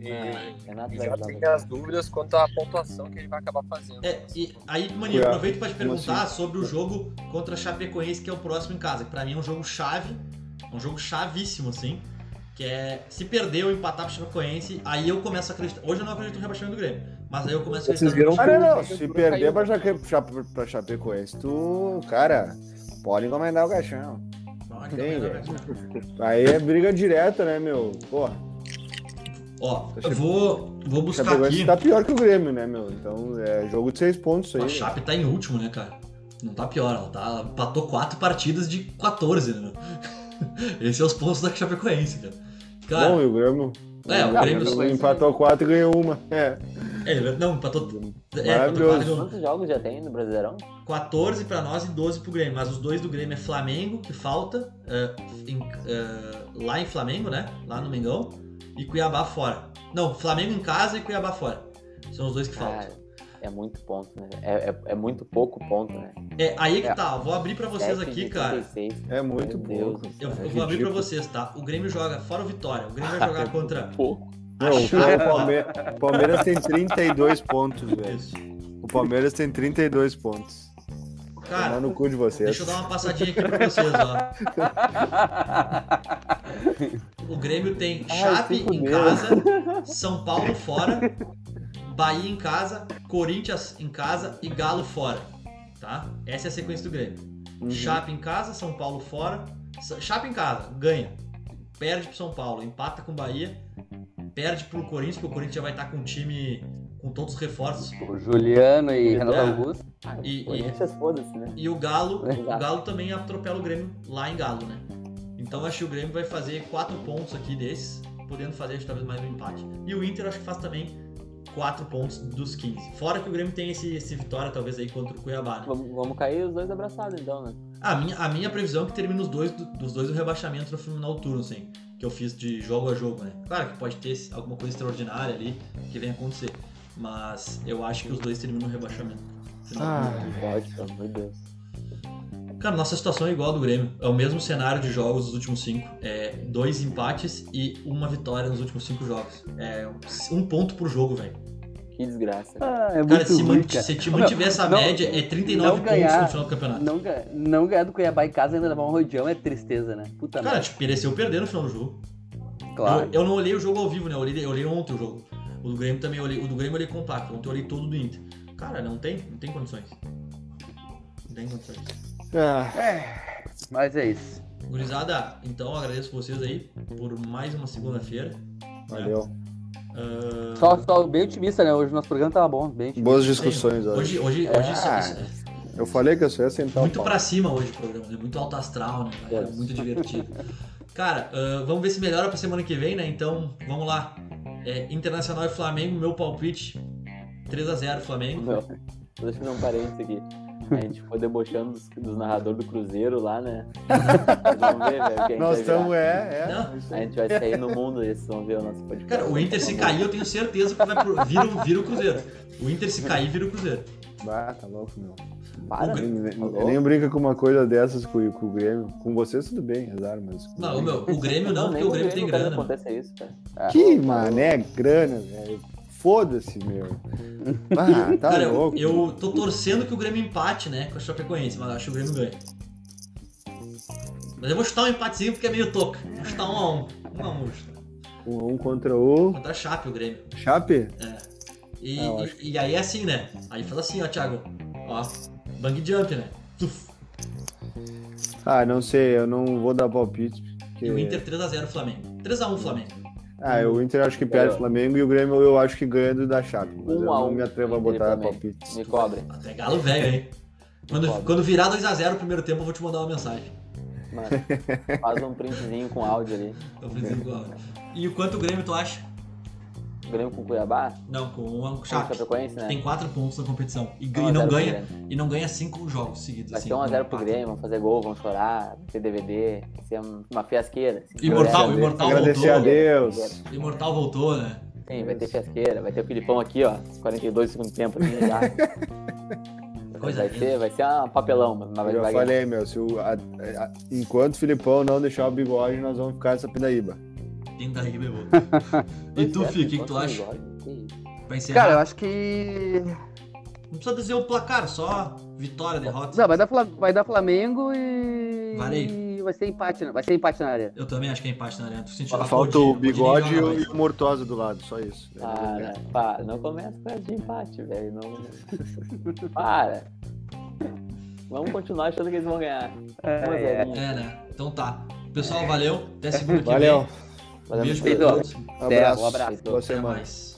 E, Ah, Renato e já tenho muito. as dúvidas quanto à pontuação que ele vai acabar fazendo. É, e aí, Mani, Cuiabá. aproveito pra te perguntar assim? sobre o jogo contra a Chapecoense, que é o próximo em casa. Que pra mim é um jogo chave, um jogo chavíssimo, assim. Que é, se perder ou empatar pro Chapecoense, aí eu começo a acreditar. Hoje eu não acredito no rebaixamento do Grêmio, mas aí eu começo a Vocês acreditar no viram Ah, não, não. Se perder pra, Jaque, pra, pra Chapecoense, tu. Cara, pode encomendar o caixão. Não, Tem, não, velho. não. Aí é briga direta, né, meu? Porra, Ó, eu vou, vou o buscar Chapecoense aqui. tá pior que o Grêmio, né, meu? Então é jogo de seis pontos isso A aí. Chape tá em último, né, cara? Não tá pior, ela tá, ela empatou quatro partidas de 14, né, meu? [LAUGHS] Esses são os pontos da Chapecoense, cara. Cara, Bom, e o Grêmio. É, o Grêmio- empatou quatro e ganhou uma. É. é, não, empatou. É, empatou Quantos jogos já tem no Brasileirão? 14 pra nós e 12 pro Grêmio. Mas os dois do Grêmio é Flamengo, que falta, é, em- é, lá em Flamengo, né? Lá no Mengão. E Cuiabá fora. Não, Flamengo em casa e Cuiabá fora. São os dois que faltam. É muito ponto, né? É, é, é muito pouco ponto, né? É, aí que É. tá, vou abrir pra vocês aqui, de cara. 36. É muito pouco. Eu, eu vou abrir pra ridículo. vocês, tá? O Grêmio joga fora o Vitória. O Grêmio vai jogar contra Pouco. Não, o Chape. Palme- o Palmeiras tem 32 pontos, velho. Isso. O Palmeiras tem 32 pontos. Cara, no cu de vocês. deixa eu dar uma passadinha aqui pra vocês, ó. [LAUGHS] O Grêmio tem Ai, em casa, São Paulo fora, Bahia em casa, Corinthians em casa e Galo fora. Tá? Essa é a sequência do Grêmio. Uhum. Chape em casa, São Paulo fora. Chape em casa, ganha. Perde pro São Paulo, empata com o Bahia. Perde pro Corinthians, porque o Corinthians já vai estar com um time com todos os reforços. O Juliano e Renato É. Augusto. Ah, E- e- Corinthians, foda-se, né? E o Galo, o Exato. Galo também atropela o Grêmio lá em Galo, né? Então acho que o Grêmio vai fazer quatro pontos aqui desses, podendo fazer talvez mais um empate. E o Inter acho que faz também quatro pontos dos 15. Fora que o Grêmio tem esse, esse vitória talvez aí contra o Cuiabá, né? Vamos, vamos cair os dois abraçados, então, né? A minha, a minha previsão é que termine os dois, do- dos dois o rebaixamento no final do turno, assim, que eu fiz de jogo a jogo, né? Claro que pode ter alguma coisa extraordinária ali que venha acontecer, mas eu acho que os dois terminam no rebaixamento. Ah. Pode, pelo amor de Deus. Cara, nossa situação é igual a do Grêmio. É o mesmo cenário de jogos dos últimos cinco. É dois empates e uma vitória nos últimos cinco jogos. É um ponto por jogo, velho. Que desgraça. Ah, é Cara, muito se, ruim, cara. se te mantiver meu, essa não- média, é 39 não pontos ganhar- no final do campeonato. Não, não ganhar do Cuiabá em casa e ainda levar um rodeão é tristeza, né? Puta Cara, merda. tipo, mereceu perder no final do jogo. Claro. Eu, eu não olhei o jogo ao vivo, né? Eu olhei, eu olhei ontem o jogo. O do Grêmio também eu olhei. O do Grêmio eu olhei compacto. Ontem eu olhei todo do Inter. Cara, não tem, não tem condições. Não tem condições. Ah, Mas é isso. Gurizada, então agradeço vocês aí por mais uma segunda-feira. valeu. Ah, Só, só bem otimista, né? Hoje o nosso programa tava bom, bem otimista. Boas discussões hoje. Hoje, hoje, hoje Ah, isso- isso- Eu falei que eu só ia sentar muito pra cima hoje o programa, né? Muito alto astral, né? cara? Yes. Muito divertido. Cara, ah, vamos ver se melhora pra semana que vem, né? Então, vamos lá. É, Internacional e Flamengo, meu palpite. 3x0 Flamengo. Meu, deixa eu dar um parênteses aqui. A gente ficou debochando dos, dos narradores do Cruzeiro lá, né? [LAUGHS] Vocês vão ver, velho. gente Nós estamos, é, é. Não. A gente vai sair no mundo e vocês vão ver o nosso podcast. Cara, o Inter se cair, eu tenho certeza que vai pro, vira, o- vira o Cruzeiro. O Inter se cair, vira o Cruzeiro. Bah, tá louco, meu. Para, o Nem, nem- brinca com uma coisa dessas com, com o Grêmio. Com vocês tudo bem, azar, mas. Não, o meu, o Grêmio não, porque o Grêmio tem grana. acontece isso, cara. Que mané, grana, velho. Foda-se, meu. Ah, tá Cara, eu, louco. eu tô torcendo que o Grêmio empate, né? Com a Chapecoense, mas acho que o Grêmio ganha. Mas eu vou chutar um empatezinho porque é meio toca. Vou chutar um a um. Um a um. vou chutar. Um, um contra o Contra a Chape, o Grêmio. Chape? E, É, eu e- acho e aí é assim, né? Aí fala assim, ó, Thiago. Ó, bang jump, né? Tuf. Ah, não sei, eu não vou dar palpite. Porque... E o Inter 3x0 Flamengo. 3x1 Flamengo. Ah, o Inter acho que perde o Eu- Flamengo e o Grêmio eu acho que ganha do da Chape. Mas Um eu a não um. me atrevo a botar Flamengo. palpite. Me cobre. Até galo velho, hein? Quando, quando virar 2x0 o primeiro tempo, eu vou te mandar uma mensagem. Mano, faz um printzinho com áudio ali. Eu vou dizer igual. E o quanto o Grêmio tu acha? Grêmio com Cuiabá? Não, com o Com o Chape. Chapecoense, né? Tem 4 pontos na competição. E, 1 e não 0 pro ganha. E não ganha 5 jogos seguidos. Vai assim, ser 1x0 pro quatro. Grêmio, vão fazer gol, vão chorar, ter DVD, vai ser uma fiasqueira. assim. Imortal, ter- imortal Agradecer voltou. a Deus. Imortal voltou, né? Sim, vai ter fiasqueira, vai ter o Filipão aqui, ó, os 42 do segundo tempo assim, já. [LAUGHS] Coisa vai, ser, vai ser um papelão, mas vai, Eu já vai falei, meu, se o, a- a- enquanto o Filipão não deixar o bigode, nós vamos ficar nessa pindaíba. Quem tá aí? [LAUGHS] E tu, Fih, o que, que tu acha? Pra encerrar. Cara, eu acho que. Não precisa dizer o placar, só vitória, derrota. Não, vai dar, Fla- vai dar Flamengo e. Vareio. e vai ser empate, né? Vai ser empate na área. Eu também acho que é empate na arena. Tu sentiu a Falta o bigode e joga o, e Mortosa do lado, só isso. Para, para, não começa com essa de empate, velho. Não... [LAUGHS] Para. Vamos continuar achando que eles vão ganhar. É, é. É, né? Então tá. Pessoal, valeu. Até segunda que Valeu. vem. Valeu, Beijo pra todos. Um abraço. um abraço. Boa Até semana. mais.